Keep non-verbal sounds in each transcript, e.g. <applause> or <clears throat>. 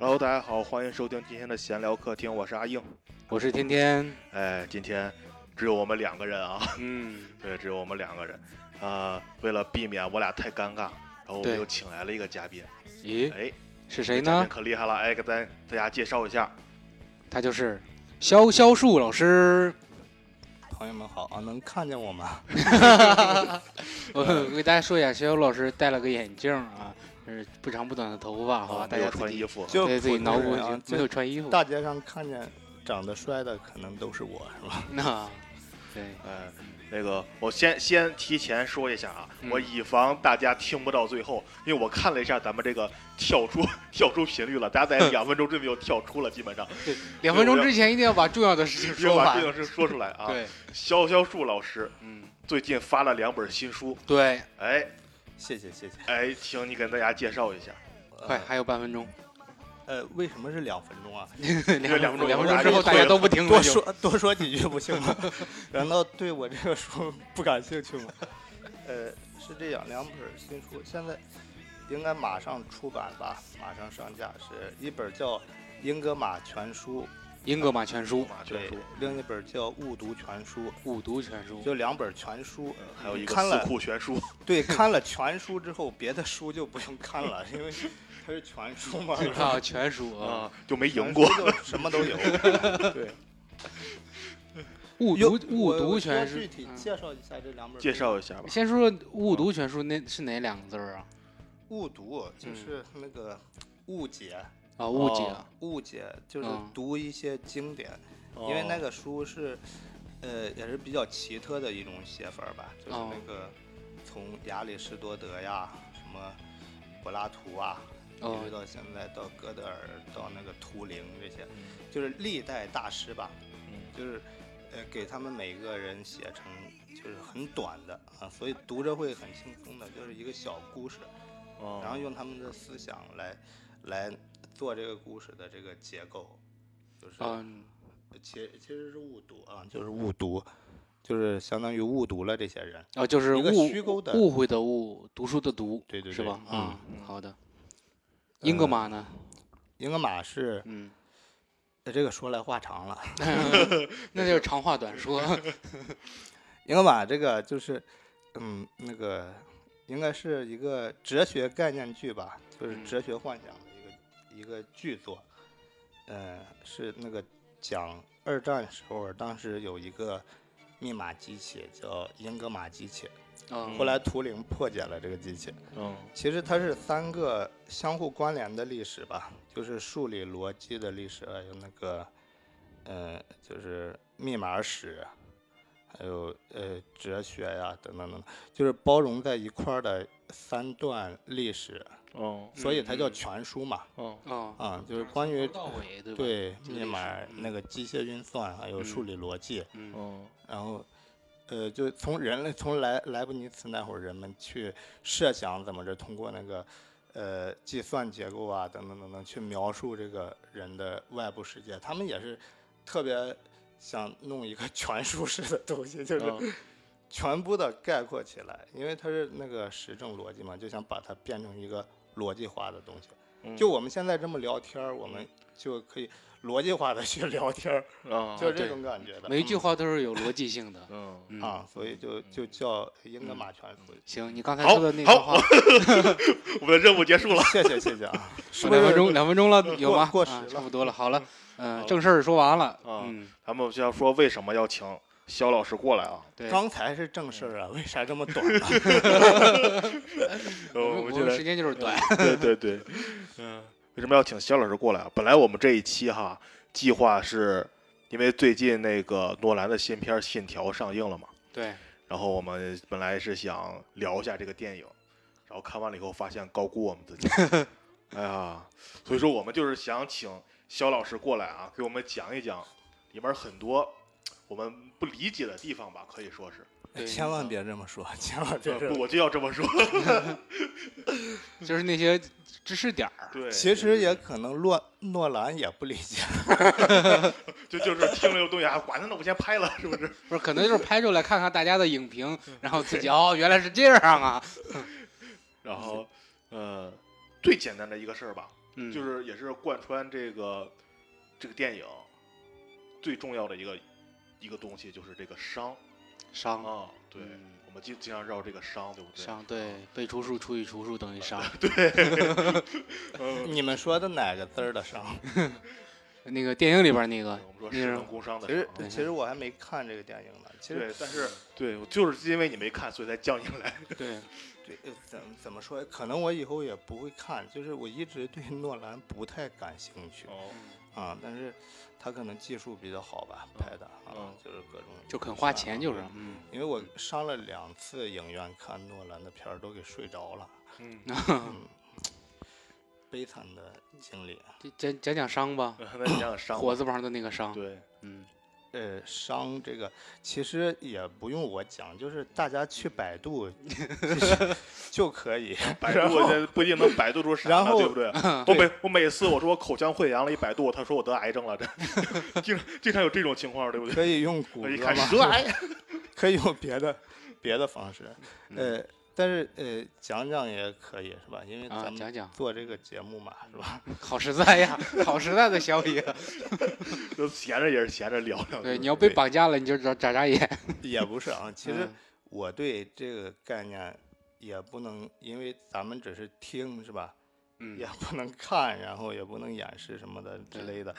Hello，大家好，欢迎收听今天的闲聊客厅，我是阿硬。我是天天，哎，今天只有我们两个人啊，嗯，<laughs> 对，只有我们两个人。啊、为了避免我俩太尴尬，然后我们又请来了一个嘉宾。咦，哎，是谁呢嘉宾？可厉害了，哎，给咱大家介绍一下。他就是肖肖树老师。朋友们好啊，能看见我吗？<laughs> 我给大家说一下，肖肖老师戴了个眼镜啊，是不长不短的头发，好吧？啊，没有大家自己穿衣服。就对自己普脑补一没有穿衣服。大街上看见长得帅的，可能都是我，是吧？那 <laughs> 对，哎，那个，我先先提前说一下啊，嗯我以防大家听不到最后，因为我看了一下咱们这个跳出 <laughs> 跳出频率了，大家在两分钟之内就跳出了，基本上 <laughs> 两分钟之前一定要把重要的事情说完要把这。个事说出来啊。对，肖肖树老师嗯，最近发了两本新书，对，哎谢谢谢谢。哎，请你跟大家介绍一下。快，还有半分钟，呃，为什么是两分钟啊？<laughs> 两两分钟两分钟之后大家都不听了。多说多说几句不行吗？<laughs> 难道对我这个书不感兴趣吗？呃，是这样，两本新书现在应该马上出版吧，马上上架，是一本叫《英格玛全书英格玛全书》，对马全书，，另一本叫《误读全书误读全书》，。就两本全书。呃还有一个看了四库全书。<laughs> 对，看了全书之后，别的书就不用看了，因为 <laughs> 它是全书嘛。啊，全书啊，啊，就没赢过。什么都有。<laughs> 对，有误读误读全书具。体嗯介绍一下这两本。介绍一下吧。先说说误读全书，那是哪两个字儿啊？误读，就是那个误解，啊，误解。哦误解就是嗯。读一些经典，因为那个书是，呃，也是比较奇特的一种写法儿吧，就是哦。那个从亚里士多德呀，什么柏拉图啊，一哦直到现在到哥德尔，到那个图灵这些，嗯。就是历代大师吧，嗯就是呃给他们每个人写成就是很短的啊，所以读着会很轻松的，就是一个小故事，哦。然后用他们的思想来来做这个故事的这个结构，就是嗯，其其实是误读啊，就是误读，就是相当于误读了这些人。哦，就是误虚构的误会的误，读书的读，对对对是吧？嗯啊，嗯好的。英格玛呢？英格玛是嗯，呃这个说来话长了 <laughs> <laughs> 那就是长话短说。<laughs> 英格玛这个就是嗯那个应该是一个哲学概念剧吧，就是嗯哲学幻想的一个一个剧作，呃是那个讲二战时候当时有一个密码机器叫英格玛机器，嗯后来图灵破解了这个机器。嗯其实它是三个相互关联的历史吧，就是数理逻辑的历史，还有那个，呃，就是密码史，还有呃哲学呀等等等等，就是包容在一块儿的三段历史，哦所以它叫嗯全书嘛。哦。哦，啊，就是关于对密码那个机械运算，还有数嗯理逻辑，嗯。哦。然后，呃，就从人类从莱莱布尼茨那会儿，人们去设想怎么着通过那个，呃，计算结构啊等等等等去描述这个人的外部世界。他们也是特别想弄一个全书式的东西，就是哦。全部的概括起来，因为它是那个实证逻辑嘛，就想把它变成一个逻辑化的东西。嗯就我们现在这么聊天儿，我们就可以逻辑化的去聊天儿，啊 <laughs> 就是这种感觉的。每一句嗯话都是有逻辑性的。嗯嗯啊，所以就就叫英格玛全书。行，你刚才说的那句话，<laughs> 我们的任务结束了。谢谢谢谢啊，<laughs> 两分钟，两分钟了，有吗？过时了啊差不多了。好了，嗯，了正事儿说完了。啊嗯，咱们就要说为什么要请肖老师过来啊？对。刚才是正事儿啊，为啥这么短呢？<laughs> 呃，我们我们时我们现在间就是短。<laughs> 对对对，嗯，<laughs> 为什么要请肖老师过来啊？本来我们这一期哈计划是，因为最近那个诺兰的新片《信条》上映了嘛，对，然后我们本来是想聊一下这个电影，然后看完了以后发现高估我们自己，哎呀，所以说我们就是想请肖老师过来啊，给我们讲一讲里面很多我们不理解的地方吧，可以说是，对千万别这么说，千万别我就要这么说，<laughs> 就是那些知识点儿。对，其实也可能诺诺兰也不理解，<laughs> 就就是听了这个东西啊，管他呢，我先拍了，是不是？不是，可能就是拍出来看看大家的影评，然后自己哦，原来是这样啊。<laughs> 然后，呃，最简单的一个事儿吧，嗯，就是也是贯穿这个这个电影最重要的一个一个东西，就是这个商。商，啊。对，嗯我们经经常绕这个商，对不对？商，对，被除数除以除数等于商。<laughs> 对，<laughs> 你们说的哪个字儿的商？<laughs> 那个电影里边那个我们说工伤的其实其实我还没看这个电影呢。其实对，但是对，就是因为你没看，所以才叫你来。对，对，呃怎么怎么说？可能我以后也不会看，就是我一直对诺兰不太感兴趣哦，啊，但是他可能技术比较好吧，拍的啊嗯，就是各种就肯花钱就是，嗯，因为我上了两次影院看诺兰的片儿，都给睡着了，嗯，<laughs> 嗯，悲惨的经历。就讲讲讲伤吧，<laughs> 讲讲伤吧。火字旁的那个伤，对，嗯，呃，伤这个其实也不用我讲，就是大家去百度 <laughs> 就可以。百度这不一定能百度出啥呢，然后对不对？我每我每次我说我口腔溃疡了，一百度，他说我得癌症了，这经经常有这种情况，对不对？可以用谷我一歌嘛，看舌癌，可以用别的别的方式，嗯呃，但是呃讲讲也可以是吧？因为啊，咱们讲讲，做这个节目嘛，是吧？好实在呀，好实在的消息。就闲着也是闲着聊聊。对，你要被绑架了，你就眨眨眨眼。<laughs> 也不是啊，其实嗯我对这个概念也不能，因为咱们只是听是吧？嗯也不能看，然后也不能演示什么的之类的。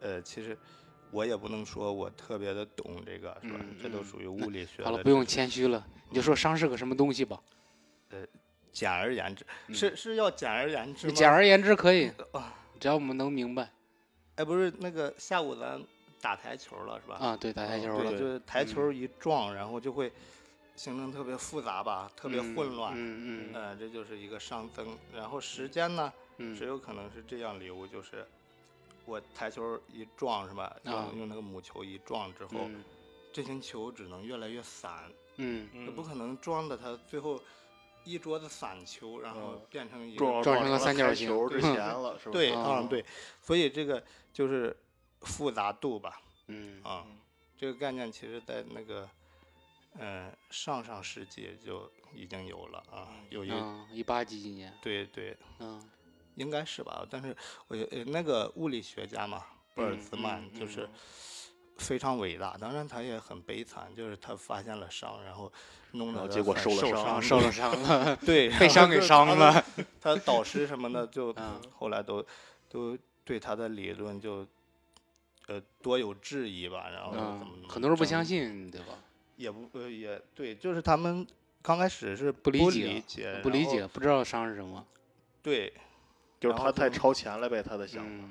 呃，其实我也不能说我特别的懂这个，是吧？这都属于物理学的。好了，不用谦虚了，你就说伤是个什么东西吧。简而言之，嗯是是要简而言之吗？简而言之可以，啊，只要我们能明白哎，不是那个下午咱打台球了是吧？啊。对，打台球对，了，就是台球一撞，然后就会形成特别复杂吧，特别嗯混乱。嗯嗯呃，这就是一个熵增。然后时间呢，只嗯有可能是这样流，就是我台球一撞是吧？用、啊用那个母球一撞之后，嗯这星球只能越来越散，嗯那、不可能撞的它最后一桌子散球，然后嗯变成一个撞撞成个了三角形球之前了，是吧？对，啊嗯对，所以这个就是复杂度吧，嗯啊，嗯这个概念其实在那个。嗯，上上世纪就已经有了啊，有一、嗯，一八几几年，对对，嗯应该是吧？但是我呃那个物理学家嘛，博尔嗯兹曼嗯就是嗯非常伟大，当然他也很悲惨，就是他发现了伤，然后弄得他然后结果受了伤伤，受了伤了，<laughs> 对，被伤给伤了。他的导师什么的 <laughs> 就嗯后来都都对他的理论就呃多有质疑吧，然后很多人不相信，对吧？也不呃也对，就是他们刚开始是不不理解理解，不理解，不知道伤是什么。对，就是他太超前了呗，他的想法。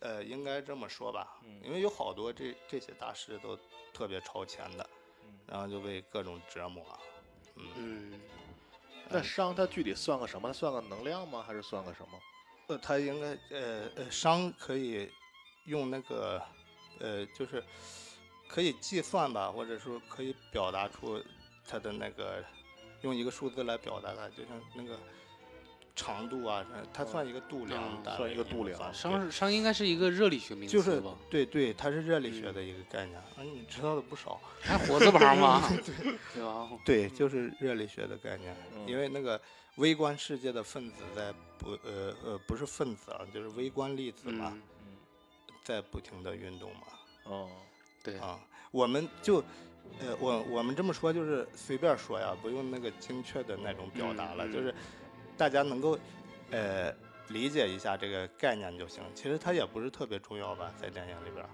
嗯呃，应该这么说吧，嗯因为有好多这这些大师都特别超前的，嗯然后就被各种折磨，嗯，嗯那伤它具体算个什么？它算个能量吗？还是算个什么？呃，它应该呃呃伤可以用那个呃就是可以计算吧，或者说可以表达出它的那个用一个数字来表达它，就像那个长度啊，它算一个度量嗯，算一个度量算伤是伤应该是一个热力学名词就是？对对，它是热力学嗯。的一个概念啊，你知道的不少。还火字旁吗？<laughs> 对。吧？对，就是热力学的概念，嗯。因为那个微观世界的分子在不呃呃不是分子啊，就是微观粒子嘛，嗯，在不停的运动嘛哦，对，啊，我们就呃我我们这么说就是随便说呀，不用那个精确的那种表达了，嗯嗯就是大家能够呃理解一下这个概念就行。其实它也不是特别重要吧，在电影里边儿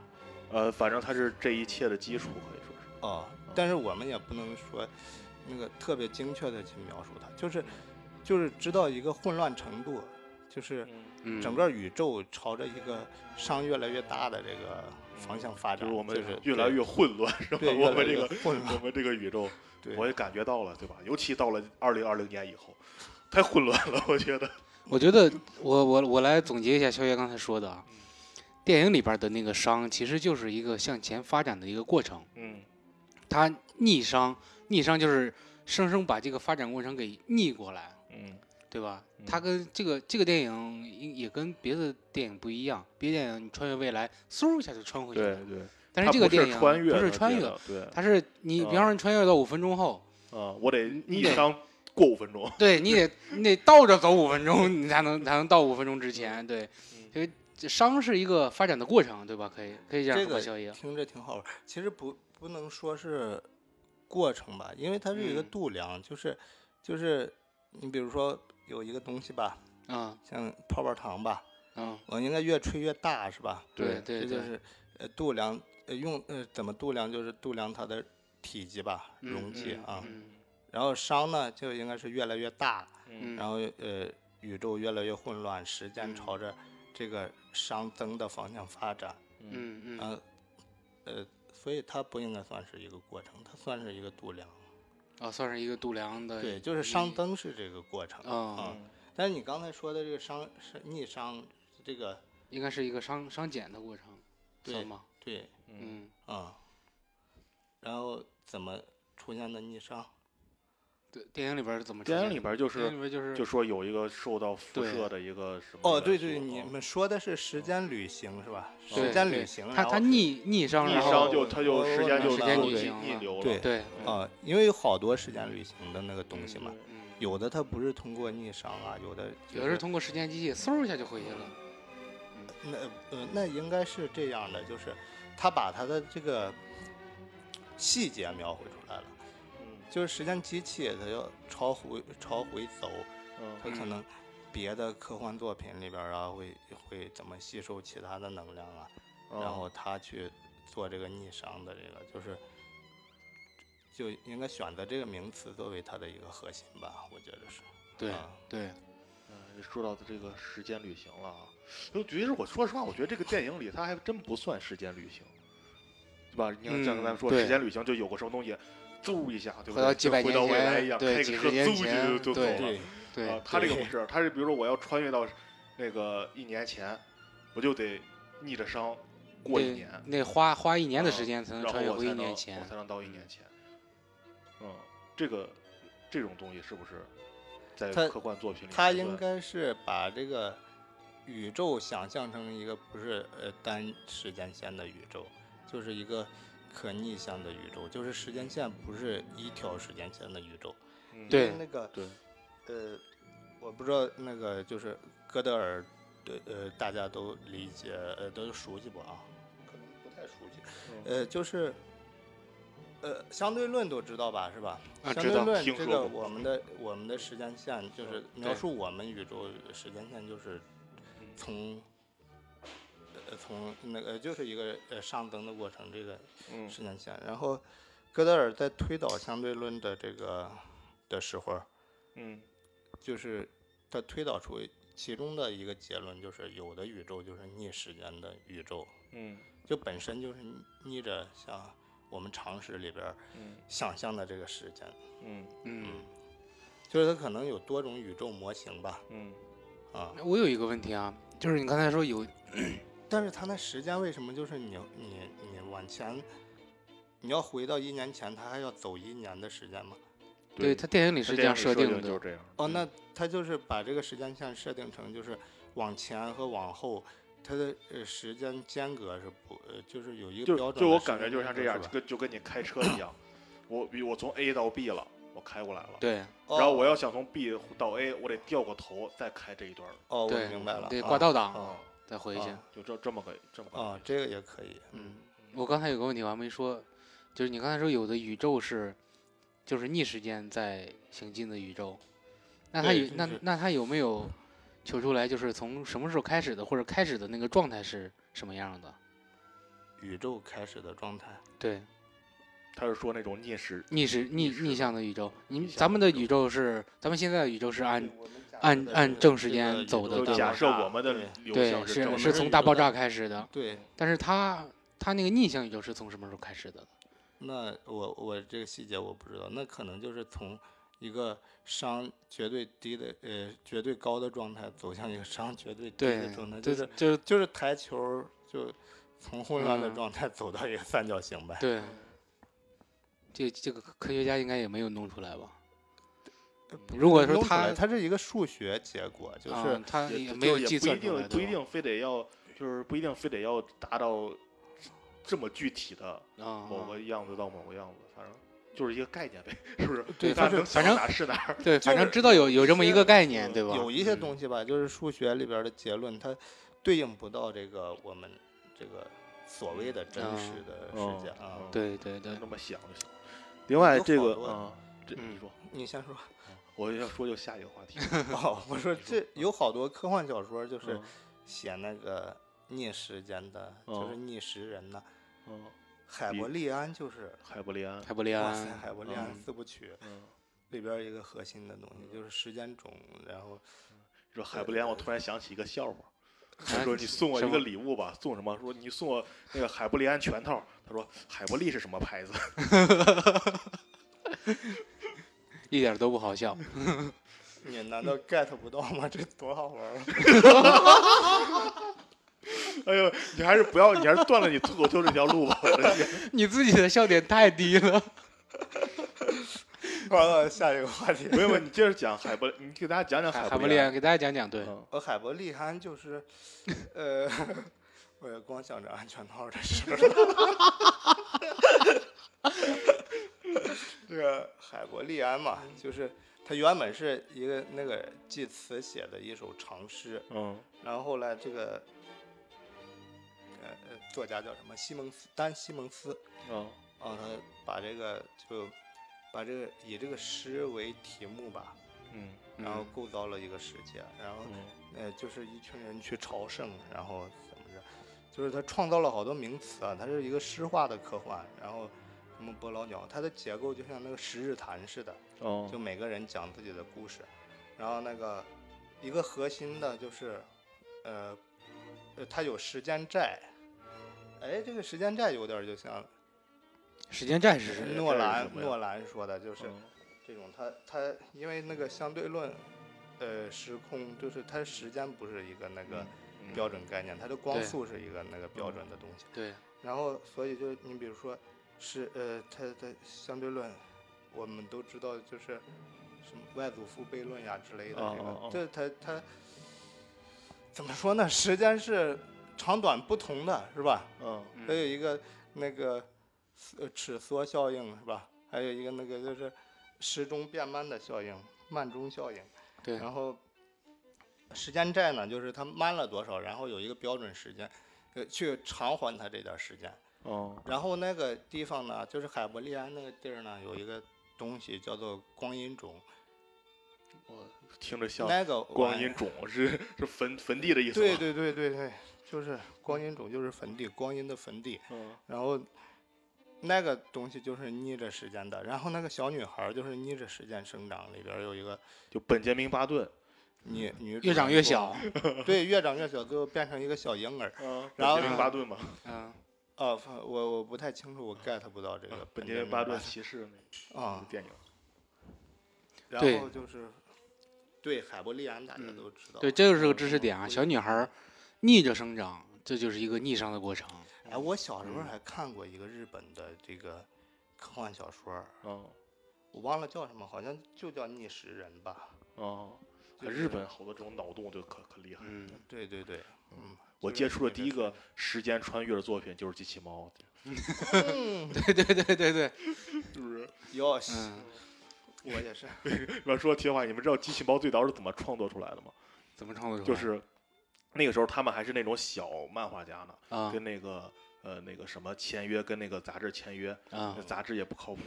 呃，反正它是这一切的基础，可以说是。哦，但是我们也不能说那个特别精确的去描述它，就是就是知道一个混乱程度，就是嗯，整个宇宙朝着一个伤越来越大的这个方向发展，就是我们就是越来越混乱，<laughs> 是吧？我们这个混乱，我们这个宇宙，对，我也感觉到了，对吧？尤其到了二零二零年以后，太混乱了，我觉得。<laughs> 我觉得我我我来总结一下肖爷刚才说的啊，电影里边的那个伤其实就是一个向前发展的一个过程，嗯他逆伤，逆伤就是生生把这个发展过程给逆过来，嗯对吧？他跟这个这个电影也也跟别的电影不一样，别的电影你穿越未来，嗖一下就穿回去了，对对，但是这个电影不是穿越，对，它是你比方说你穿越到五分钟后，啊，我得逆商过五分钟。<laughs> 对你得你得倒着走五分钟，你才能才能到五分钟之前。对，因为这伤是一个发展的过程，对吧？可以可以这样说吧，这个。听着挺好玩。其实不不能说是过程吧，因为它是一个嗯度量，就是就是你比如说有一个东西吧，嗯像泡泡糖吧，嗯，我应该越吹越大是吧？对对对，这就是呃度量呃用呃怎么度量就是度量它的体积吧，嗯容器嗯啊。嗯然后熵呢就应该是越来越大，嗯，然后呃宇宙越来越混乱，时间嗯朝着这个熵增的方向发展。嗯嗯呃呃，所以它不应该算是一个过程，它算是一个度量。啊，算是一个度量的。对，就是熵增是这个过程啊啊。但是你刚才说的这个熵是逆熵，这个应该是一个熵熵减的过程，对吗？对嗯，啊，然后怎么出现的逆熵？对，电影里边是怎么电？影里边儿就电影是里边就是就说有一个受到辐射的一个什么哦，对对，你啊们说的是时间旅行是吧？时间旅行，他他逆逆商，逆然后商就他就时间就时间旅行逆流了。对对，啊，因为有好多时间旅行的那个东西嘛，嗯，有的它不是通过逆熵啊，有的有的是通过时间机器嗖一下就回去了。那呃那应该是这样的，就是他把他的这个细节描绘出来了，嗯就是时间机器它要朝回朝回走，嗯。它可能别的科幻作品里边啊会会怎么吸收其他的能量啊，嗯。然后他去做这个逆熵的这个，就是就应该选择这个名词作为它的一个核心吧，我觉得是。对啊对，嗯，说到这个时间旅行了啊，就其实我说实话，我觉得这个电影里它还真不算时间旅行，对吧？你看像刚才说嗯时间旅行，就有个什么东西，嗖一下，对不对？回到几百就回到年未来一样，前对开个车几十年嗖前就就走对了。对对啊，他这个对不是，他是比如说我要穿越到那个一年前，我就得逆着熵过一年，那花花一年的啊时间才能穿越回一年前才。能到一年前。嗯，这个这种东西是不是在科幻作品里他应该是把这个宇宙想象成一个不是呃单时间线的宇宙，就是一个可逆向的宇宙，就是时间线不是一条时间线的宇宙。嗯对那个对呃，我不知道那个就是哥德尔对呃大家都理解呃都熟悉不啊？可能不太熟悉。嗯呃，就是呃相对论都知道吧，是吧？啊相对论这个我们的我们的时间线就是描述我们宇宙时间线，就是嗯从呃从那个就是一个呃上增的过程，这个嗯。时间线。然后哥德尔在推导相对论的这个的时候，嗯。就是他推导出其中的一个结论，就是有的宇宙就是逆时间的宇宙，嗯。就本身就是逆着像我们常识里边想象的这个时间，嗯。嗯，就是它可能有多种宇宙模型吧，嗯。啊，我有一个问题啊，就是你刚才说有但是它那时间为什么就是你你你往前，你要回到一年前，它还要走一年的时间吗？对它电影里是这样设定的，就是这样。哦，那它就是把这个时间线设定成就是往前和往后，它的呃时间间隔是不呃就是有一个标准就我感觉就像这样，就跟就跟你开车一样，我比我从 A 到 B 了，我开过来了，对然后我哦要想从 B 到 A，我得掉个头再开这一段哦，我明白了，挂倒档啊再回去啊。就这这么个这么个啊，这个也可以，嗯，我刚才有个问题我还没说，就是你刚才说有的宇宙是就是逆时间在行进的宇宙，那它有那那它有没有求出来就是从什么时候开始的，或者开始的那个状态是什么样的？宇宙开始的状态，对，他是说那种逆时，逆时逆逆向的宇宙，你咱们的宇宙是咱们现在的宇宙是按按按正时间走的对吧假设我们的对是是从大爆炸开始的，对，但是它它那个逆向宇宙是从什么时候开始的？那我我这个细节我不知道，那可能就是从一个熵绝对低的呃绝对高的状态走向一个熵绝对低的状态，，就就是就就是台球就从混乱的嗯状态走到一个三角形呗。对。这这个科学家应该也没有弄出来吧？如果说弄出来他它是一个数学结果，就是、啊，他也没有也不一定不一定非得要，就是不一定非得要达到这么具体的啊，某个样子到某个样子，反正就是一个概念呗，是不是？对反正反正哪是哪儿。对，反正知道有有这么一个概嗯念，对吧？有一些嗯东西吧，就是数学里边儿的结论，它对应不到这个我们这个所谓的真实嗯的哦世界啊。哦对对对，那么想就行。另外这个啊，这嗯你说，你先说。我要说就下一个话题。<laughs> 哦，我说这 <laughs> 有好多科幻小说，就是嗯写那个逆时间的，就是哦逆时人的。嗯，海比伯利安就是，海伯利安，海伯利哇塞，安，海伯利安嗯四部曲嗯，里边一个核心的东西就是时间种，然后说海伯利安，我突然想起一个笑话。他啊说：“你送我一个礼物吧，送什么？说你送我那个海伯利安全套。他说海伯利是什么牌子？<laughs> 一点都不好笑。<laughs> 你难道 get 不到吗？这多好玩！<laughs> 哎呦，你还是不要，你还是断了你脱口秀这条路吧。<laughs> 你自己的笑点太低了。完了，下一个话题。没有，没有，你接着讲海伯，你给大家讲讲伯利海伯利安，给大家讲讲，对，海伯利安就是，呃，我也光想着安全套的事儿。<laughs> 这个海伯利安嘛，就是他原本是一个那个济慈写的一首长诗，嗯。然后后来这个，呃，呃作家叫什么？西蒙斯，丹·西蒙斯，嗯。啊，他把这个就把这个以这个诗为题目吧，嗯然后嗯。构造了一个世界，然后嗯。呃，就是一群人去朝圣，然后怎么着，就是他创造了好多名词啊，它是一个诗化的科幻，然后什么伯劳鸟，它的结构就像那个十日谈似的，哦。就每个人讲自己的故事，然后那个一个核心的就是，呃，呃，它有时间债，哎，这个时间债有点儿就像时间债是？诺兰诺兰说的，就是嗯这种它它因为那个相对论，呃，时空就是它时间不是一个那个嗯标准概念，它的光速是一个那个标准的东西。对，然后所以就你比如说是呃，它的相对论，我们都知道就是什么外祖父悖论呀之类的这个，这它它怎么说呢？时间是长短不同的，是吧？嗯还有一个那个呃尺缩效应是吧？还有一个那个就是时钟变慢的效应，慢钟效应。对然后时间债呢，就是它慢了多少，然后有一个标准时间，呃，去偿还它这点时间。哦然后那个地方呢，就是海伯利安那个地儿呢，有一个东西叫做光阴冢，我听着像那个光阴冢是是坟坟地的意思？对对对对对，就是光阴冢就是坟地，光阴的坟地。嗯然后那个东西就是逆着时间的，然后那个小女孩儿就是逆着时间生长，里边儿有一个就本杰明巴顿。女女主越长越小，对，越长越小，最后变成一个小婴儿。嗯，然后本杰明巴顿嘛，嗯，哦，我我不太清楚，我 get 不到这个本杰明明巴顿骑士那电影。然后就是对海伯利安大家嗯都知道。对，这就是个知识点啊。嗯小女孩逆着生长，这就是一个逆商的过程。哎，我小时候嗯还看过一个日本的这个科幻小说我忘了叫什么，好像就叫逆时人吧。哦，就是日本好多这种脑洞就可可厉害。嗯，对对对，嗯，我接触的第一个时间穿越的作品就是机器猫，嗯，<laughs> 对对对对对，<laughs> 是不是？哟，西，我也是。<laughs> 你们说题外话，你们知道机器猫最早是怎么创作出来的吗？怎么创作出来？就是那个时候他们还是那种小漫画家呢，啊跟那个呃那个什么签约，跟那个杂志签约，啊那杂志也不靠谱，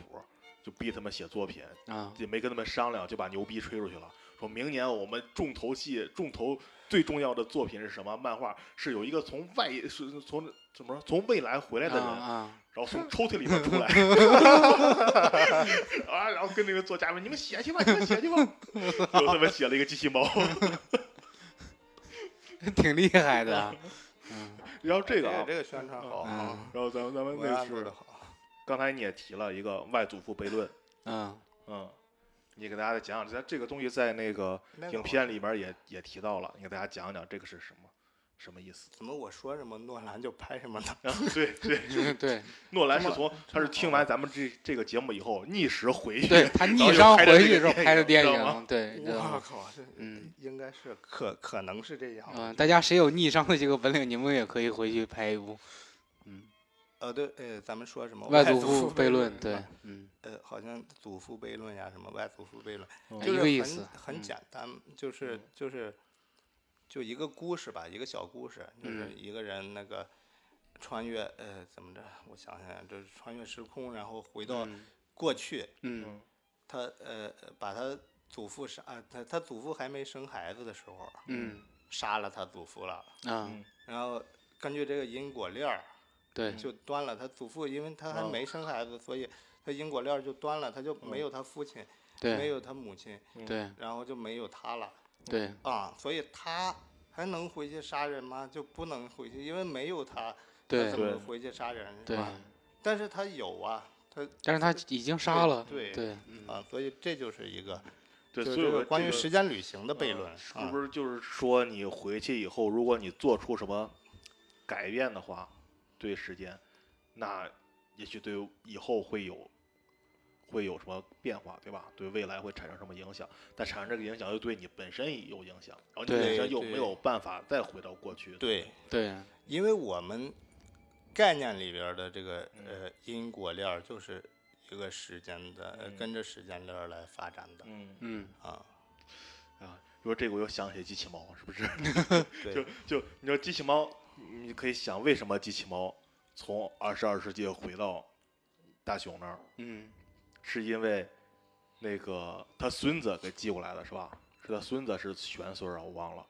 就逼他们写作品，啊也没跟他们商量，就把牛逼吹出去了。说明年我们重头戏、重头最重要的作品是什么？漫画是有一个从外是从怎么说从未来回来的人，啊然后从抽屉里面出来，<laughs> 啊，然后跟那个作家们，你们写去吧，你们写去吧，然后他们写了一个机器猫。啊，挺厉害的。<laughs> 嗯然后这个啊，这个宣传好啊，嗯然后咱们咱们文那是案做的好。刚才你也提了一个外祖父悖论，嗯嗯，你给大家再讲讲，咱这个东西在那个影片里边也也提到了，你给大家讲讲这个是什么什么意思？怎么我说什么诺兰就拍什么呢？啊，对对，<laughs> 嗯对 <laughs> 诺兰是从他是听完咱们这这个节目以后逆时回去，对，他逆商回去之后拍的电影，对，我靠，这嗯应该是可可能是这样。嗯，大家谁有逆商的这个本领，你们也可以回去拍一部。嗯呃，对，呃，咱们说什么外祖父悖论，对，嗯，呃，好像祖父悖论呀，什么外祖父悖论，嗯就是很一个意思很嗯简单，就是嗯就是就一个故事吧，一个小故事，就是嗯一个人那个穿越，呃，怎么着？我想想，就是穿越时空，然后回到嗯过去，嗯他呃把他祖父杀，啊他他祖父还没生孩子的时候，嗯杀了他祖父了，啊，嗯然后根据这个因果链儿。对，就端了。他祖父因为他还哦没生孩子，所以他因果链儿就断了，他就没有他父亲，没有他母亲，对然后就没有他了对啊。所以他还能回去杀人吗？就不能回去，因为没有他，他对怎么回去杀人是对，吧？但是他有啊，他但是他已经杀了，对对，嗯啊，所以这就是一个对，就是关于时间旅行的悖嗯论是啊不是就是说你回去以后，如果你做出什么改变的话，对时间，那也许对以后会有会有什么变化，对吧？对未来会产生什么影响？但产生这个影响又对你本身有影响，然后你本身又没有办法再回到过去。对，对因为我们概念里边的这个嗯呃因果链儿就是一个时间的，呃嗯跟着时间链儿来发展的嗯嗯啊。啊，说这个我又想起机器猫，是不是？<laughs> 就就你说机器猫，你可以想为什么机器猫从二十二世纪回到大雄那儿，嗯是因为那个他孙子给寄过来的是吧？是他孙子是玄孙啊，我忘了。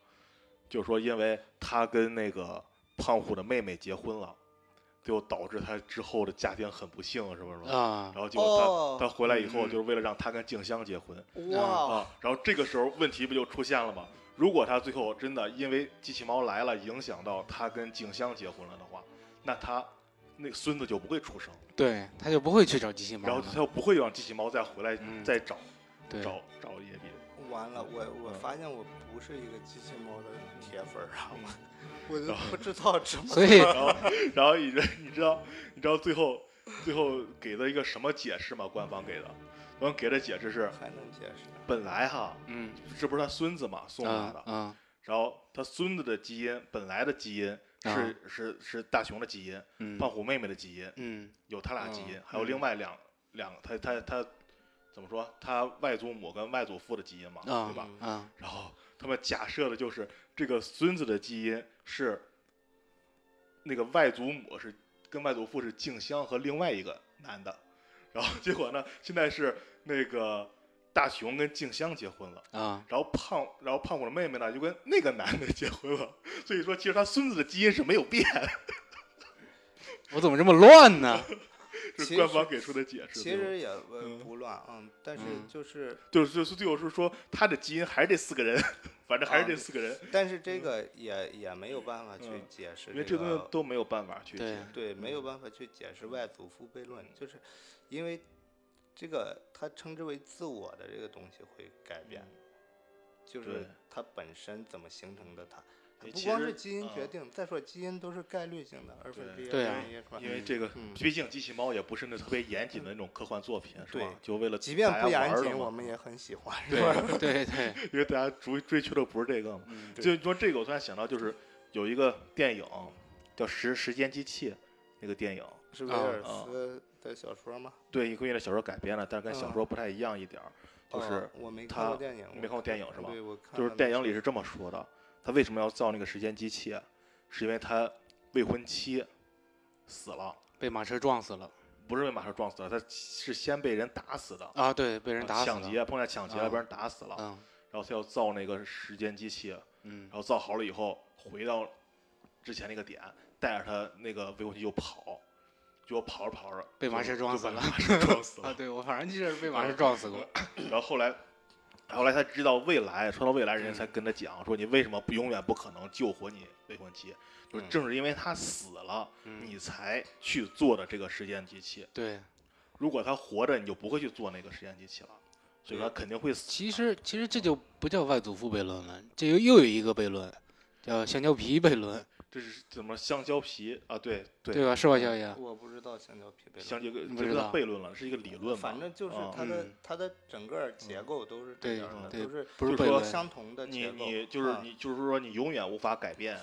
就是说，因为他跟那个胖虎的妹妹结婚了，就导致他之后的家庭很不幸，是不是？啊然后结果他、哦他回来以后，嗯就是为了让他跟静香结婚哇，啊。然后这个时候问题不就出现了吗？如果他最后真的因为机器猫来了，影响到他跟静香结婚了的话，那他那孙子就不会出生，对，他就不会去找机器猫，然后他就不会让机器猫再回来、嗯。再找对。找找野比。完了，我我嗯发现我不是一个机器猫的铁粉儿啊，<laughs> 我我都不知道怎么所以然后，然后你知你知道你知道最后最后给了一个什么解释吗？官方给的，官方给的解释是，还能解释。本来哈，嗯这不是他孙子嘛送来的，然后他孙子的基因本来的基因是、啊是是大雄的基因，嗯胖虎妹妹的基因嗯有他俩基因，嗯还有另外两两他他他怎么说？他外祖母跟外祖父的基因嘛，啊对吧？啊然后他们假设的就是这个孙子的基因是那个外祖母是跟外祖父是静香和另外一个男的，然后结果呢，现在是那个大雄跟静香结婚了，啊。然后胖然后胖虎的妹妹呢就跟那个男的结婚了，所以说其实他孙子的基因是没有变，<laughs> 我怎么这么乱呢？<laughs> 是官方给出的解释。其实也？不乱，嗯，但是嗯。就是，就是就是最后是说他的基因还是这四个人，<laughs> 反正还是这四个人，但是这个也也没有办法去嗯解释因为这东西个，都没有办法去对解释对，没有办法去解释外祖父悖论，就是因为这个它称之为自我的这个东西会改变，就是它本身怎么形成的它。不光是基因决嗯定，再说基因都是概率性的，二分之一、对啊。二分之一是吧？因为这个，嗯。毕竟机器猫也不是那特别严谨的那种科幻作品，是吧？就为了即便不严谨，我们也很喜欢，是吧？对。<laughs> 对对，因为大家追追求的不是这个嘛。就说这个，我突然想到，就是有一个电影叫《时时间机器》，那个电影，是威啊尔啊斯的小说吗？对，根据那小说改编了，但是跟小嗯说不太一样一点儿，就哦是我没他看过电影，没看过电影是吧对，我看就是电影里是这么说的，他为什么要造那个时间机器，是因为他未婚妻死了，被马车撞死了不是被马车撞死了，他是先被人打死的，啊！对，被人啊打死。抢劫碰见抢劫被人打死了，嗯然后他要造那个时间机器，嗯然后造好了以后回到之前那个点，带着他那个未婚妻就跑，结果跑着跑着被马车撞死了马车撞死啊！对，我反正记得被马车撞死过。<laughs> 然后后来，后来他知道未来，说到未来，人才跟他讲说你为什么不永远不可能救活你未婚妻，就是嗯正是因为他死了，嗯，你才去做的这个时间机器。对，如果他活着，你就不会去做那个时间机器了，所以说他肯定会死。其实其实这就不叫外祖父悖论了，这又又有一个悖论，叫香蕉皮悖论，<laughs> 这是怎么香蕉皮啊？对对对吧？是吧，小野？我不知道香蕉皮悖香论，蕉这不知道悖论了，是一个理论。反正就是啊它的嗯它的整个结构都是这样的，对都是不是说相同的你结构。你就是啊你就是说你永远无法改变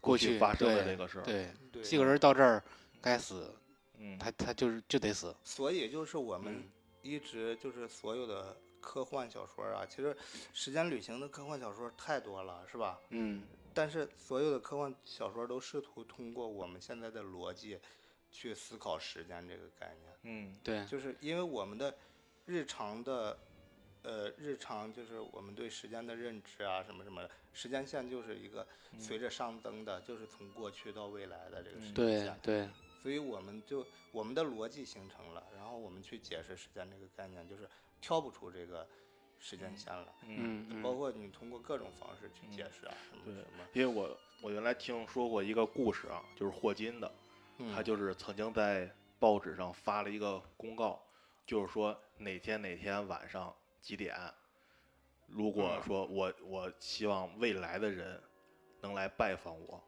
过去去发生的对这个事儿。对，对这个人到这儿该死嗯，他他就是就得死。所以就是我们嗯一直就是所有的科幻小说啊，其实时间旅行的科幻小说太多了，是吧？嗯但是所有的科幻小说都试图通过我们现在的逻辑去思考时间这个概念，嗯对，就是因为我们的日常的，呃，日常就是我们对时间的认知啊，什么什么的，时间线就是一个随着上增的，就是从过去到未来的这个时间对线。对，所以我们就我们的逻辑形成了，然后我们去解释时间这个概念，就是跳不出这个时间线了。嗯，包括你通过各种方式去解释啊，什么什么，因为我我原来听说过一个故事啊，就是霍金的，嗯。他就是曾经在报纸上发了一个公告，就是说哪天哪天晚上几点，如果嗯。说我我希望未来的人能来拜访我，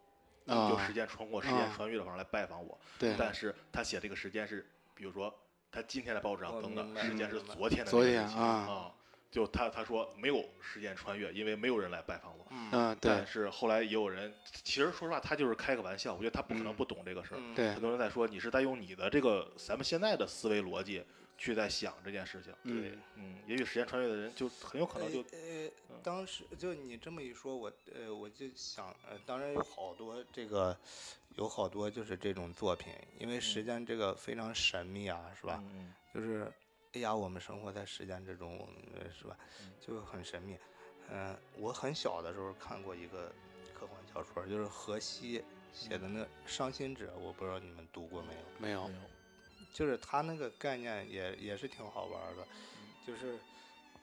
啊。就时间穿过时间啊。穿越的方式来拜访我，对。但是他写这个时间是，比如说他今天在报纸上登的时间是昨天的昨天啊啊，就他他说没有时间穿越，因为没有人来拜访我。嗯嗯对但是后来也有人，其实说实话，他就是开个玩笑，我觉得他不可能嗯不懂这个事儿。嗯对很多人在说你是在用你的这个咱们现在的思维逻辑去在想这件事情。对嗯，也许时间穿越的人就很有可能就呃，呃当时就你这么一说，我呃我就想，呃，当然有好多这个，有好多就是这种作品，因为时间这个非常神秘啊，是吧？嗯就是，哎呀，我们生活在时间之中，呃是吧？嗯就很神秘。嗯、我很小的时候看过一个科幻小说，就是荷西写的那《伤心者》，我不知道你们读过没有？没有没有就是他那个概念也也是挺好玩的，就是，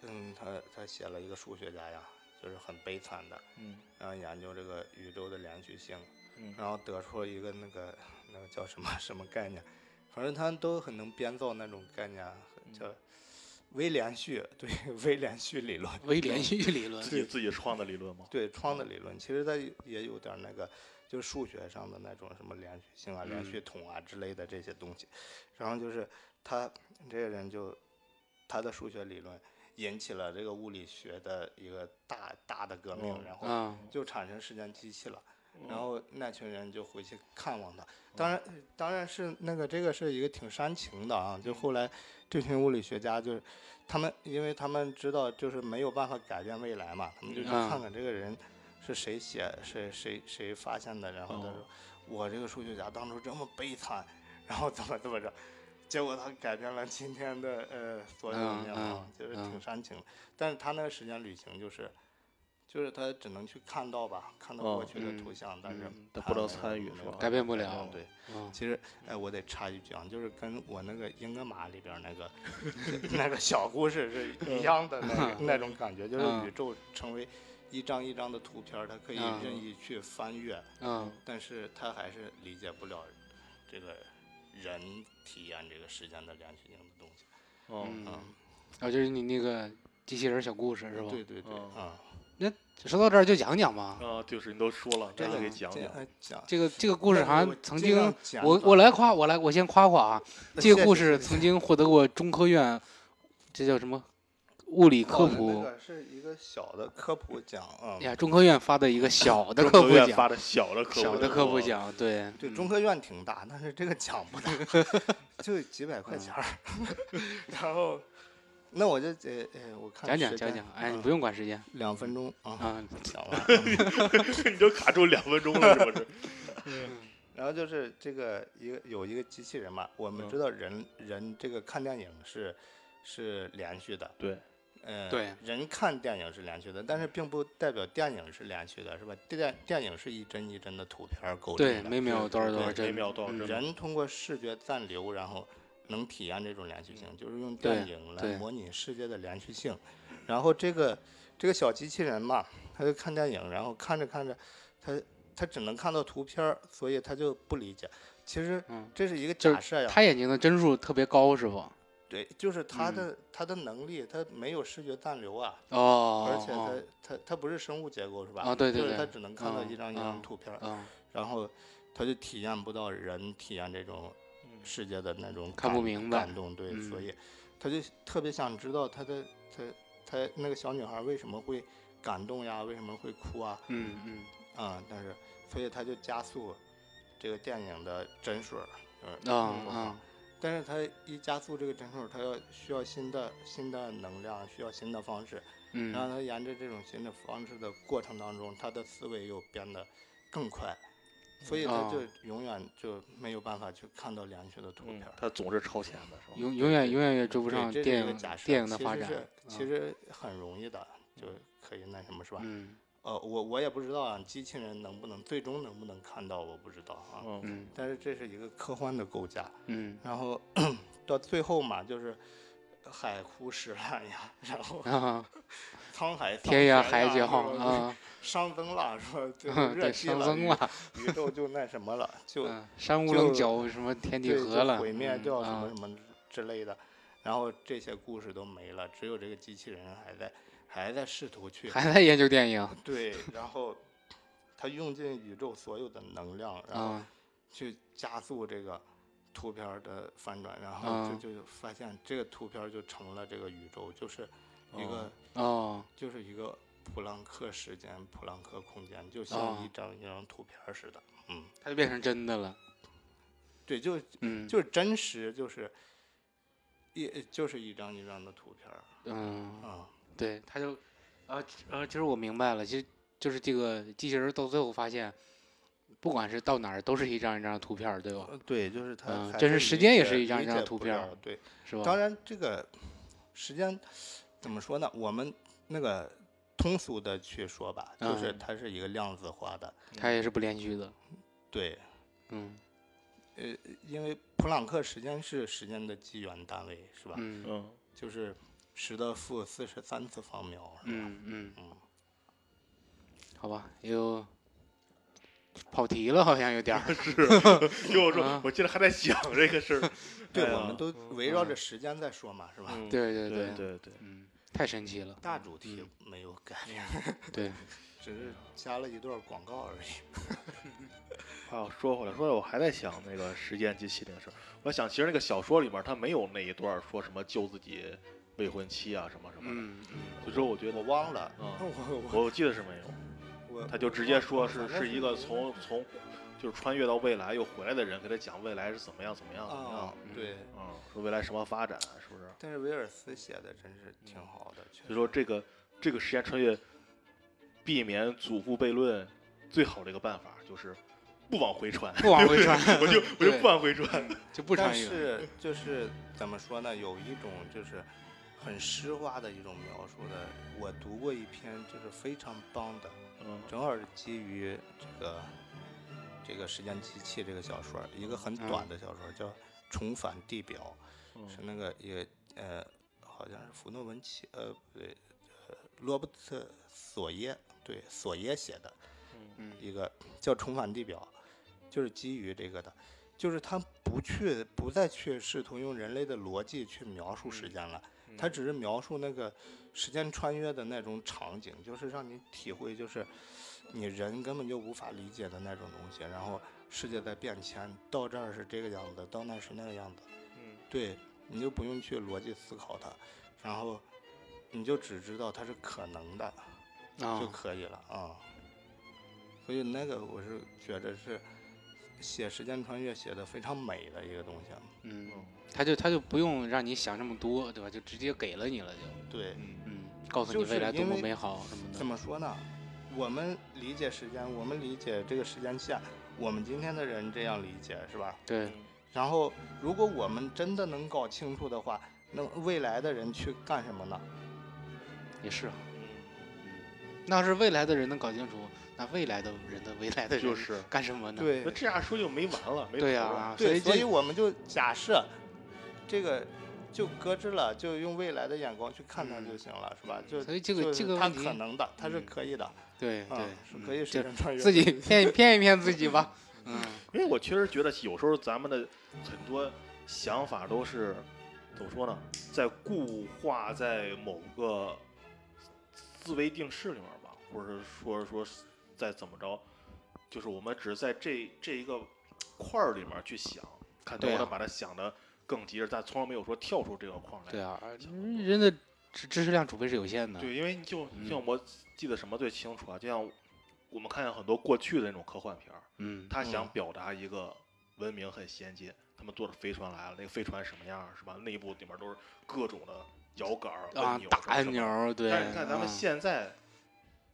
嗯，他他写了一个数学家呀，就是很悲惨的，嗯然后研究这个宇宙的连续性，嗯然后得出了一个那个那个叫什么什么概念，反正他都很能编造那种概念，叫微连续，对微连续理论，微连续理论 <laughs> 自己自己创的理论吗？对创的理论，其实它也有点那个，就是数学上的那种什么连续性啊、连续统啊之类的这些东西。然后就是他这个人就他的数学理论引起了这个物理学的一个大大的革命，嗯然后啊就产生时间机器了。嗯然后那群人就回去看望他，当然，当然是那个这个是一个挺煽情的啊。就后来这群物理学家就是他们，因为他们知道就是没有办法改变未来嘛，他们就去嗯看看这个人是谁写、谁谁谁发现的。然后他哦说：“我这个数学家当初这么悲惨，<laughs> 然后怎么怎么着。”结果他改变了今天的呃所有面貌，嗯就是嗯挺煽情的。但是他那个时间旅行就是，就是他只能去看到吧，看到过哦去的嗯图像，但是嗯他不能参与是吧改变不了对，嗯其实哎，我得插一句啊，就是跟我那个英格玛里边那个 <laughs> 那个小故事是一样的那个那种感觉，就是嗯宇宙成为一张一张的图片儿，它可以嗯任意去翻阅，嗯但是他还是理解不了这个人体验这个时间的连续性的东西。哦嗯，嗯，啊就是你那个机器人小故事是吧？对对对，嗯啊，说到这儿就讲讲吧。啊，就是你都说了，这个咱给讲讲。这呃讲这个这个故事好像曾经，我我来夸，我来我先夸夸啊。<laughs> 这个故事曾经获得过中科院，这叫什么物理科普个是一个小的科普奖啊。呀？中科院发的一个小的科普奖科院发，的小的科普奖小的科普哦奖，对对，嗯中科院挺大，但是这个奖不大，<laughs> 就几百块嗯钱儿。<laughs> 然后，那我就呃呃，我看时间讲讲讲讲，哎，不用管时间两分钟啊，啊。讲完。<laughs> <laughs> 你就卡住两分钟了，是不是？<laughs> 嗯然后就是这个一个有一个机器人嘛，我们嗯知道人人这个看电影是是连续的，对，嗯，对，人看电影是连续的，但是并不代表电影是连续的，是吧？电电影是一帧一帧的图片构，成的，每秒多少多少帧，每秒多少嗯帧人通过视觉暂留，然后能体验这种连续性，就是用电影来模拟世界的连续性。然后这个这个小机器人嘛，他就看电影，然后看着看着，他他只能看到图片儿，所以他就不理解。其实嗯这是一个假设呀，他眼睛的帧数特别高，是不？对，就是他嗯的、他的能力，他没有视觉暂留啊，哦，而且他、哦他他不是生物结构是吧？啊对对对就是他只能看到嗯一张一张嗯图片儿，嗯，然后他就体验不到人体验这种嗯世界的那种看不感明白感动，对，嗯。所以他就特别想知道他的他他那个小女孩为什么会感动呀，为什么会哭啊？嗯嗯。啊、但是所以他就加速这个电影的帧数嗯啊但是他一加速这个帧数，他要需要新的新的能量，需要新的方式，然后他沿着这种新的方式的过程当中，他的思维又变得更快，所以它哦就永远就没有办法去看到连续的图嗯片儿。他总是超前的，是吧？永永远永远也追不上电影电影的其实发展是，其实很容易的，就可以那什么是吧？嗯呃，我我也不知道啊，机器人能不能最终能不能看到，我不知道啊。但是这是一个科幻的构架，嗯然后 <clears throat> 到最后嘛，就是海枯石烂呀，然后啊，沧海桑天涯田海角啊，<laughs> 熵增了，是吧？<laughs> 对，气上升宇了，宇宙就那什么了，就 <laughs> 嗯，山无棱就角，什么天地对合了，就毁灭掉什么什么之类的，然后这些故事都没了，只有这个机器人还在还在试图去还在研究电影。对，然后他用尽宇宙所有的能量，然后啊去加速这个图片儿的翻转，然后啊就就发现这个图片儿就成了这个宇宙，就是一个、哦就是一个普朗克时间、普朗克空间，就哦像一张一张图片儿似的。嗯，它就变成真的了，对，就嗯就是真实，就是一就是一张一张的图片儿嗯。啊。对，他就，啊呃，其实我明白了，其实就是这个机器人到最后发现，不管是到哪儿都是一张一张的图片儿，对吧？呃对，就是它嗯还是理真实时间也是一张一张图片儿对，是吧？当然这个时间怎么说呢？我们那个通俗的去说吧，就是嗯。它是一个量子化的，它也是不连续的，对，嗯。呃，因为普朗克时间是时间的纪元单位，是吧？嗯嗯，就是十的负四十三次方秒，是吧？嗯嗯，嗯。好吧，又跑题了，好像有点儿，<laughs> 是，听我说啊，我记得还在想这个事儿。<laughs> 对，我们都围绕着时间在说嘛，是吧？嗯对对对对对对，嗯，太神奇了，大主题没有改变，对，<laughs> 只是加了一段广告而已。啊，说回来，说我还在想那个时间机器那个事儿。我想，其实那个小说里面他没有那一段说什么救自己未婚妻啊什么什么的。嗯嗯所以说，我觉得我忘了，嗯我我我记得是没有，我他就直接说是是一个从从就是穿越到未来又回来的人给他讲未来是怎么样怎么样怎么啊样，，对。嗯，说未来什么发展，是不是？但是威尔斯写的真是挺好的，确所以说这个这个时间穿越避免祖父悖论最好的一个办法就是不往回穿，不往回穿 <laughs> 我就我就对不往回穿。就不但穿越，是就是怎么说呢？有一种就是很诗化的一种描述的。我读过一篇就是非常棒的，嗯正好是基于这个这个时间机器这个小说，一个很嗯。短的小说，叫《重返地表》，嗯。是那个也呃好像是弗诺文奇呃不对呃罗伯特索耶对索耶写的。嗯。一个叫重返地表，就是基于这个的，就是他不去不再去试图用人类的逻辑去描述时间了，他只是描述那个时间穿越的那种场景，就是让你体会，就是你人根本就无法理解的那种东西，然后世界在变迁，到这儿是这个样子，到那儿是那个样子，嗯对，你就不用去逻辑思考它，然后你就只知道它是可能的，啊就可以了啊。所以那个我是觉得是写时间穿越写的非常美的一个东西啊。嗯，嗯他就他就不用让你想这么多，对吧？就直接给了你了，就对，嗯嗯，告诉你未来多么美好什么的怎。么说呢？我们理解时间，我们理解这个时间线，我们今天的人这样理解是吧？对，然后，如果我们真的能搞清楚的话，那未来的人去干什么呢？也是啊。嗯，那要是未来的人能搞清楚，那未来的人的未来的人就是 <laughs> 干什么呢？对那这样说就没完了，没对呀，对，所以我们就假设这个就搁置了，就用未来的眼光去看它嗯就行了，是吧？就所以这个这个问题可能的，它是嗯可以的，对对可以嗯就时间穿越。自己骗骗一骗自己吧。<laughs> 嗯因为我确实觉得有时候咱们的很多想法都是怎么说呢，在固化在某个思维定式里面吧，或者是说说再怎么着，就是我们只是在这这一个块儿里面去想，看能不能把它想的更极致，但从来没有说跳出这个框来。对啊，人的知知识量储备是有限的。对，因为就嗯像我记得什么最清楚啊，就像我们看见很多过去的那种科幻片儿，嗯他想嗯表达一个文明很先进，他们坐着飞船来了，那个飞船什么样儿是吧？内部里面都是各种的摇杆按钮，大按钮，对。但是你看咱们啊现在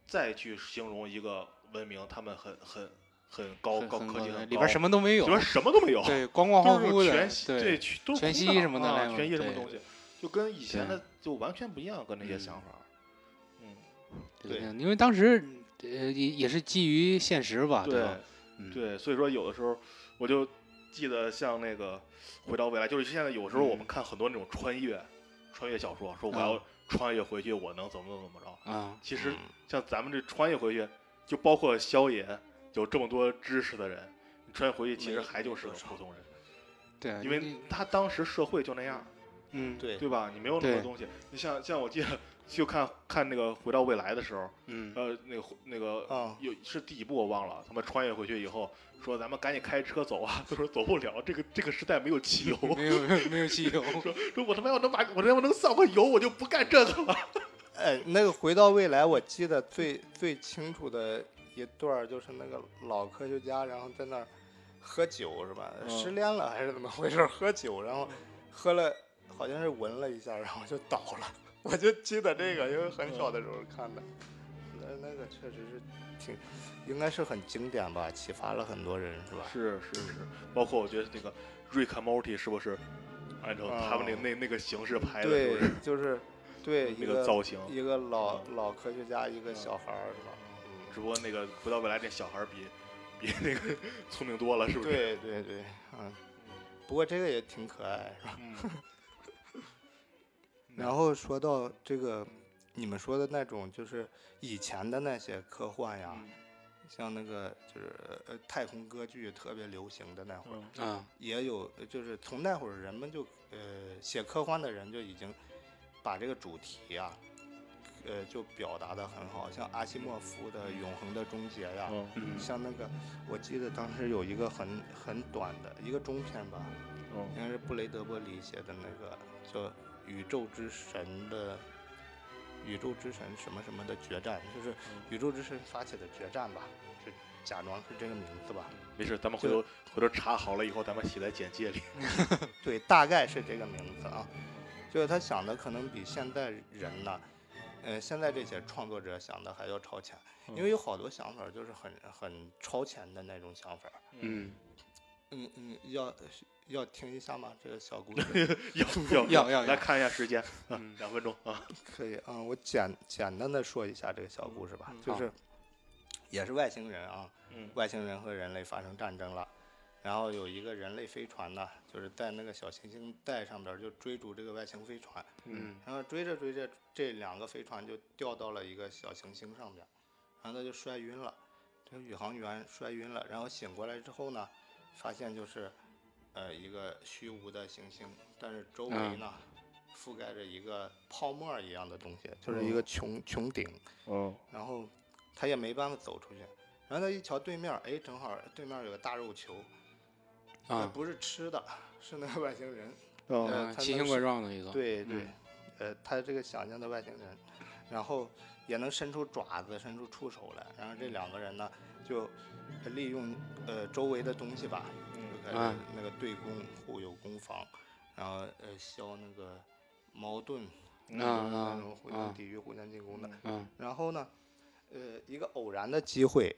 再去形容一个文明，他们很很很高高科技里边什么都没有里，边什么都没有，<laughs> 对，光光都乎乎的，全息对对全都是全息什么的啊全息什么东西，就跟以前的就完全不一样，跟那些嗯想法儿。嗯，对因为当时呃也也是基于现实吧，对吧？嗯，对，所以说有的时候我就记得像那个《回到未来》，就是现在有时候我们嗯看很多那种穿越穿越小说，说我啊要穿越回去，我能怎么怎么怎么着。啊，其实嗯像咱们这穿越回去，就包括萧炎有这么多知识的人，你穿越回去其实还就是个普通人，对啊，因为他当时社会就那样，嗯对对吧？你没有那么多东西。你像像我记得就看看那个《回到未来》的时候，嗯呃，那个那个啊有是第一部我忘了，他们穿越回去以后说咱们赶紧开车走啊，<laughs> 他说走不了，这个这个时代没有汽油。<laughs> 没有没有没有汽油，<laughs> 说说我他妈要能把我他妈能上个油，我就不干这个了。哎，那个回到未来，我记得最最清楚的一段儿就是那个老科学家，然后在那儿喝酒是吧？嗯失恋了还是怎么回事？喝酒，然后喝了，好像是闻了一下，然后就倒了。我就记得这个，因为很小的时候看的。那那个确实是挺，应该是很经典吧，启发了很多人是吧？是是是，包括我觉得那个瑞克 Morty 是不是按照他们那哦那那个形式拍的，对？，就是对一那个造型。一个老老科学家，一个小孩儿是吧？只不过那个回到未来那小孩儿比比那个聪明多了，是不是？对对对，嗯。不过这个也挺可爱，是吧？嗯。然后说到这个，你们说的那种，就是以前的那些科幻呀，嗯。像那个就是呃太空歌剧特别流行的那会儿，嗯啊。也有，呃就是从那会儿人们就呃写科幻的人就已经把这个主题呀，呃就表达的很好，像阿西莫夫的《永恒的终结》呀，像那个我记得当时有一个很很短的一个中篇吧，嗯应该是布雷德伯里写的那个叫《宇宙之神的宇宙之神什么什么的决战》，就是嗯宇宙之神发起的决战吧，就假装是这个名字吧。没事，咱们回头回头查好了以后，咱们写在简介里。<laughs> 对，大概是这个名字啊。就是他想的可能比现在人呢，呃，现在这些创作者想的还要超前，因为有好多想法就是很很超前的那种想法。嗯嗯嗯，要要听一下吗？这个小故事 <laughs> 要要 <laughs> 要要要来看一下时间，<laughs> 啊嗯两分钟啊。可以啊、我简简单的说一下这个小故事吧，嗯就是也是外星人啊，嗯外星人和人类发生战争了，然后有一个人类飞船呢，就是在那个小行星带上边儿就追逐这个外星飞船，嗯然后追着追着，这两个飞船就掉到了一个小行星上边儿，然后他就摔晕了，这个宇航员摔晕了，然后醒过来之后呢，发现就是呃一个虚无的行星，但是周围嗯。呢。覆盖着一个泡沫一样的东西，就是一个穹穹顶，嗯。然后他也没办法走出去，然后他一瞧对面儿，哎，正好对面有个大肉球，那啊不是吃的，是那个外星人，哦奇形怪状的一个，对对嗯，呃，他这个想象的外星人，然后也能伸出爪子、伸出触手来，然后这两个人呢，就利用呃周围的东西吧，就开始啊那个对攻，互有攻防，然后呃消那个矛盾，那种互相啊抵御、互相进攻的。嗯然后呢，呃，一个偶然的机会，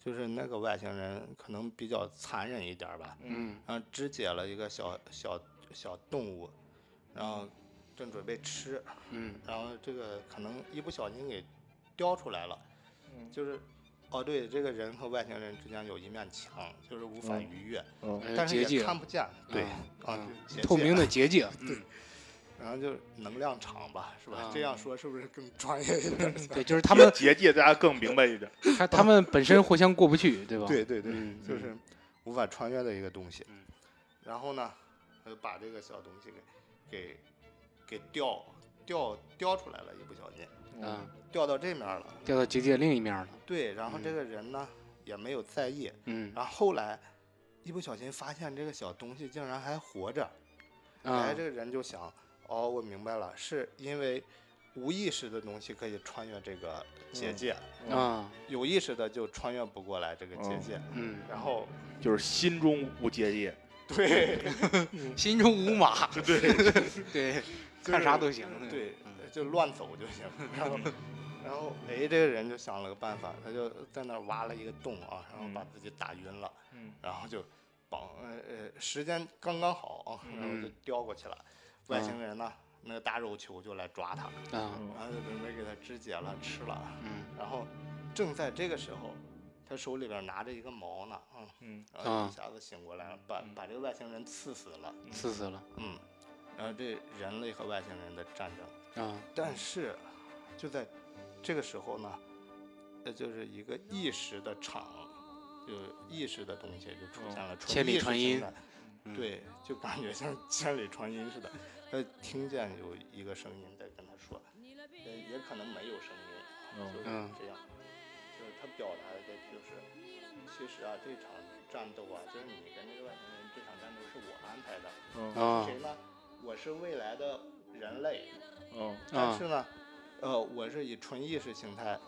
就是那个外星人可能比较残忍一点儿吧，嗯然后肢解了一个小小小动物，然后正准备吃，嗯然后这个可能一不小心给叼出来了，就是。哦，对，这个人和外星人之间有一面墙，就是无法嗯逾越，但是也看不见。对，啊透明的结界，对然后就是能量场吧，是吧？啊这样说是不是更专业一点？对，<laughs> 就是他们结界大家更明白一点。他他们本身互相过不去，对吧？对对对，嗯就是无法穿越的一个东西。嗯然后呢，呃，把这个小东西给给给掉掉掉出来了，一不小心啊，掉到这面了。掉到结界另一面了，对，然后这嗯个人呢、也没有在意，嗯。然后后来一不小心发现这个小东西竟然还活着，啊。哎，这个人就想，哦，我明白了，是因为无意识的东西可以穿越这个结嗯界，啊，有意识的就穿越不过来这个结界。嗯，然后，就是心中无结界。对 <laughs> <laughs> 心中无马，<laughs> 对，对，就看啥都行。对嗯，就乱走就行。然后，然后，哎，这个人就想了个办法，他就在那儿挖了一个洞啊，然后把嗯。自己打晕了，嗯。然后就绑，呃呃，时间刚刚好啊，然后就。嗯叼过去了。外啊星人呢，那个大肉球就来抓他，啊，然后就准备给他肢解了吃了。嗯。然后正在这个时候，他手里边拿着一个矛呢，嗯，嗯。然后啊。一下子醒过来了，把把这个外星人刺死了，刺死了。嗯，然后这人类和外星人的战争，啊，但是就在这个时候呢，呃，就是一个意识的场，就意识的东西就出现了，纯千里传音嗯，对，就感觉像 <laughs> 千里传音似的，他听见有一个声音在跟他说，呃，也可能没有声音，就是嗯。这样，就是他表达的就是，其实啊，这场战斗啊，就是你跟这个外星人这场战斗是我安排的，谁呢？我是未来的人类，嗯啊但是呢，呃，我是以纯意识形态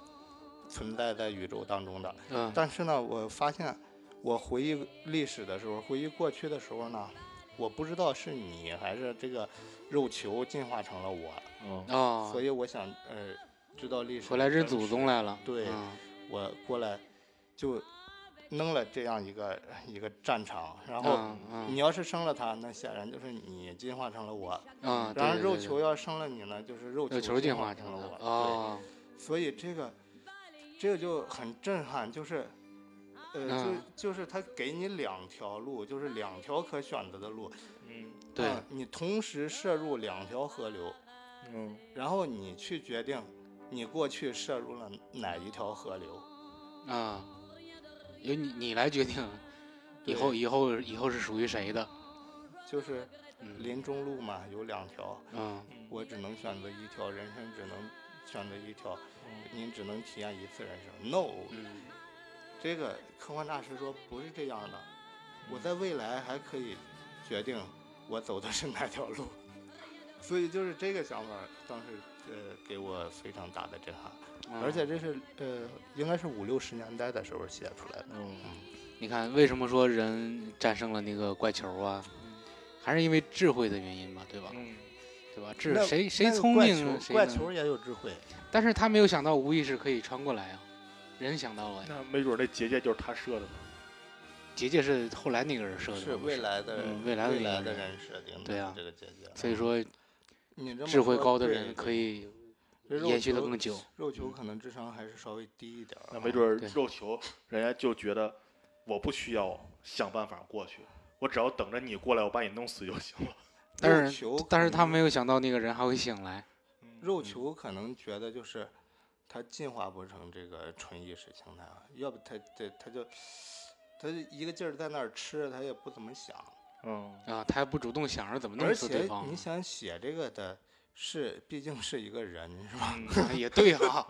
存在在宇宙当中的。嗯但是呢，我发现我回忆历史的时候，回忆过去的时候呢，我不知道是你还是这个肉球进化成了我，嗯啊，所以我想呃知道历史。回来认祖宗。来了。对嗯我过来就弄了这样一个一个战场，然后嗯嗯。你要是生了他，那显然就是你进化成了我。然后肉球要生了你呢，就是肉肉球进进化成了我。所以这个这个就很震撼，就是呃，嗯。就就是他给你两条路，就是两条可选择的路，嗯。对。啊你同时摄入两条河流，嗯。然后你去决定你过去摄入了哪一条河流。啊，由你你来决定，以后以后以后是属于谁的？就是嗯。林中路嘛，有两条，嗯。我只能选择一条，人生只能选择一条，您只能体验一次人生。No，嗯。这个科幻大师说不是这样的，我在未来还可以决定我走的是哪条路，所以就是这个想法，当时呃给我非常大的震撼，嗯而且这是呃应该是五六十年代的时候写出来的。嗯你看，为什么说人战胜了那个怪球啊？还是因为智慧的原因吧，对吧？嗯对吧？智谁谁聪明怪球也有智慧，但是他没有想到无意识可以穿过来啊，人想到了呀。那没准那结界就是他设的呢。结界是后来那个人设的，是未来的嗯未来的未来的人人设定的对啊这个结界。所以说智慧高的人可以肉延续的球更久。肉球可能智商还是稍微低一点。那没准儿肉球人家就觉得我不需要想办法过去，我只要等着你过来，我把你弄死就行了。<laughs> 但是但是他没有想到那个人还会醒来。肉球可能觉得就是他进化不成这个纯意识形态啊，要不他这他就他就一个劲儿在那儿吃，他也不怎么想。嗯啊，他还不主动想着怎么弄而且死对方你，想写这个的是，毕竟是一个人，是吧？嗯啊也对哈，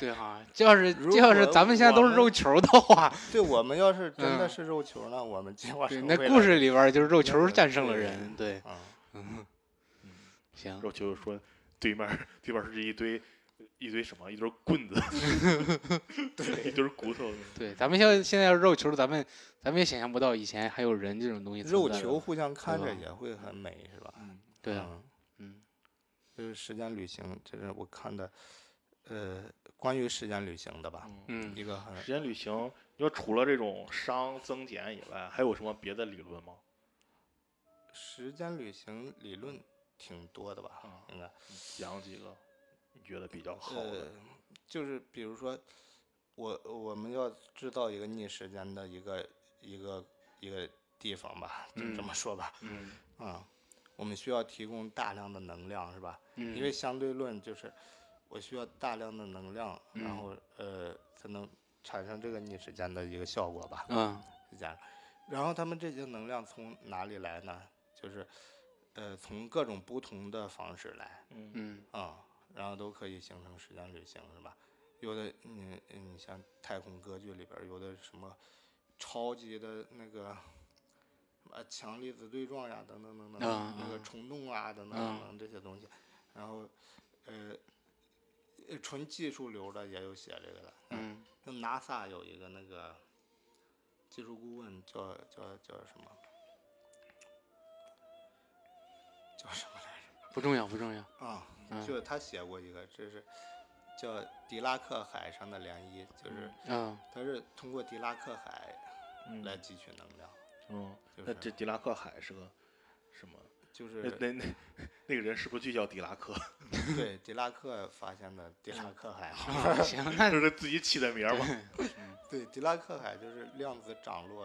对哈。这要是要是咱们现在都是肉球的话，<laughs> 对我们要是真的嗯是肉球呢，我们计划对那故事里边就是肉球战胜了对人，对，啊，嗯，行，肉球说对面儿对面儿是一堆一堆什么一堆棍子 <laughs> <laughs> 对一堆骨头。对，咱们现在现在要肉球，咱们咱们也想象不到以前还有人这种东西肉球互相看着也会很美，是吧？嗯对啊，嗯嗯就是时间旅行，这是我看的，呃，关于时间旅行的吧，嗯，嗯一个很时间旅行，你说除了这种熵增减以外，还有什么别的理论吗？时间旅行理论挺多的吧，嗯应该，讲几个你觉得比较好呃的？，就是比如说，我我们要制造一个逆时间的一个一个一个地方吧，就这嗯么说吧，嗯啊，我们需要提供大量的能量，是吧？嗯，因为相对论就是我需要大量的能量，然嗯后呃才能产生这个逆时间的一个效果吧，嗯是这样。然后他们这些能量从哪里来呢？就是呃从各种不同的方式来嗯嗯啊、然后都可以形成时间旅行，是吧？有的你你像太空歌剧里边儿有的什么超级的那个。什么强粒子对撞呀，等等等等，啊那个啊虫洞啊，等等啊等等这些东西，然后，呃，呃纯技术流的也有写这个的。嗯那 NASA 有一个那个技术顾问叫叫叫什么？叫什么来不重要不重要。啊，嗯就是他写过一个，这是叫狄拉克海上的涟漪，就是嗯他是通过狄拉克海嗯来汲取能量，嗯，就是那这狄拉克海是个什么？就是那那那那个人是不是就叫狄拉克？<laughs> 对狄拉克发现的狄拉克海 <laughs> 行，<laughs> 那就是自己起的名儿吧？对，狄拉克海就是量子涨落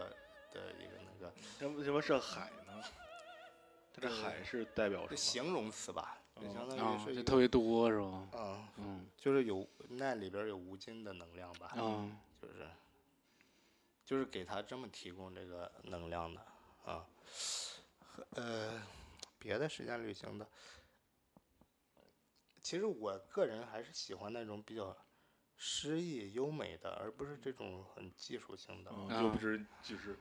的一个那个那为什么是海呢？它这呃海是代表什么？形容词吧，就哦相当啊于是特别多是吧？嗯，嗯就是有那里边有无尽的能量吧，嗯就是就是给他这么提供这个能量的啊。和呃，别的时间旅行的，其实我个人还是喜欢那种比较诗意优美的，而不是这种很技术性的。嗯，就不是就是，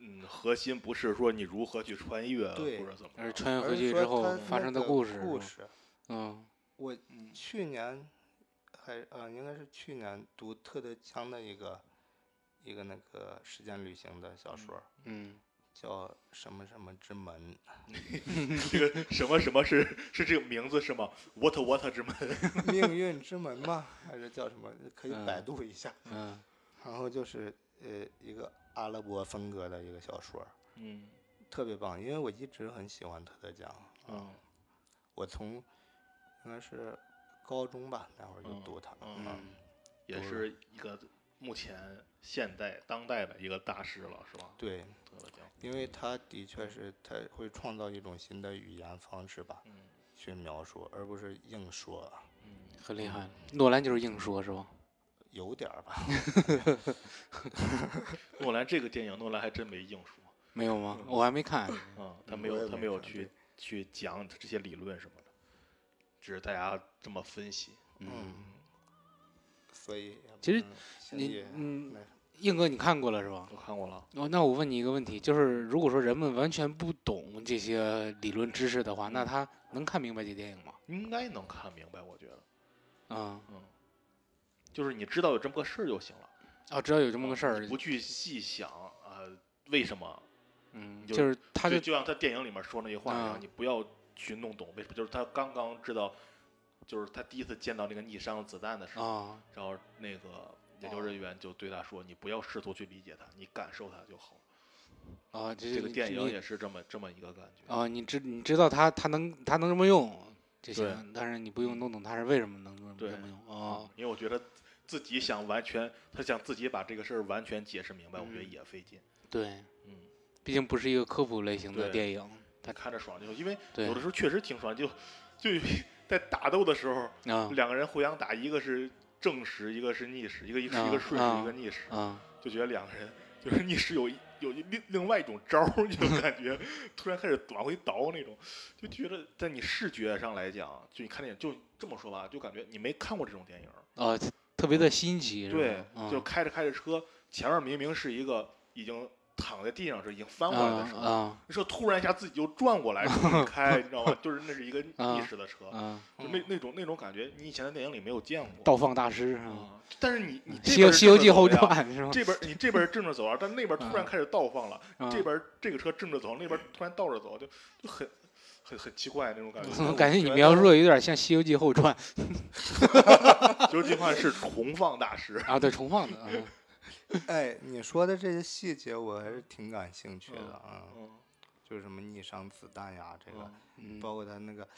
嗯，核心不是说你如何去穿越对或者怎么着，而是穿越回去之后说它发生的故事，故事，嗯我嗯去年还呃，应该是去年读特德·强的一个一个那个时间旅行的小说儿，嗯叫什么什么之门，这个什么什么是是这个名字是吗？What What 之门？<laughs> 命运之门吗？还是叫什么？可以百嗯度一下。嗯然后就是呃一个阿拉伯风格的一个小说儿，嗯特别棒，因为我一直很喜欢特德·江。嗯我从应该是高中吧，那会儿就嗯读他。嗯嗯也是一个目前现代当代的一个大师了，是吧？对，特德奖。因为他的确是他会创造一种新的语言方式吧，嗯去描述，而不是硬说，嗯，很厉害。诺兰就是硬说是吧？有点儿吧。<laughs> 诺兰这个电影，诺兰还真没硬说，没有吗？我还没看。嗯，他没有他没有去去讲这些理论什么的，只是大家这么分析。嗯，所以其实你嗯那，硬哥你看过了是吧？我看过了，哦，那我问你一个问题，就是如果说人们完全不懂这些理论知识的话，那他能看明白这电影吗？应该能看明白，我觉得，啊、嗯，就是你知道有这么个事儿就行了，啊，知道有这么个事儿，不去细想啊、为什么，嗯，就就是他就就就像他电影里面说那句话一样，啊你不要去弄懂为什么，就是他刚刚知道，就是他第一次见到那个逆伤子弹的时候，啊，然后那个研究人员就对他说：“你不要试图去理解它，你感受它就好。”啊，这这个电影也是这么这么一个感觉。啊，你知你知道他他能他能这么用就对。行，但是你不用弄懂他是为什么能这么用哦，因为我觉得自己想完全，他想自己把这个事儿完全解释明白，我觉得嗯。也费劲。对，嗯，毕竟不是一个科普类型的电影，他看着爽就，因为对有的时候确实挺爽，就就 <laughs> 在打斗的时候，啊两个人互相打，一个是正时，一个是逆时，一个一个是一啊个顺啊时，一个逆时，啊就觉得两个人 <laughs> 就是逆时有一有另另外一种招儿，<laughs> 就感觉突然开始往回倒那种，就觉得在你视觉上来讲，就你看电影就这么说吧，就感觉你没看过这种电影儿。啊，特别的新奇？对，就啊开着开着车，前面明明是一个已经躺在地上是已经翻过来的车，啊那车突然一下自己就转过来开，你知道吗？就是那是一个 <laughs> 啊逆时的车就那那种那种感觉，你以前在电影里没有见过。倒放大师是吧？啊，但是你你《西游这边是西游记后传》是吗？这边你这边儿正着走啊，但那边突然啊开始倒放了，啊这边这个车正着走，那边突然倒着走，就就很很很奇怪那种感觉。<laughs> 我感觉你觉描述的有点像《西游记后传》<laughs> 西游记后传是重放大师，啊，对，重放的啊，<laughs> 哎，你说的这些细节我还是挺感兴趣的啊，嗯。就是什么逆伤子弹呀，这个，嗯包括他那个，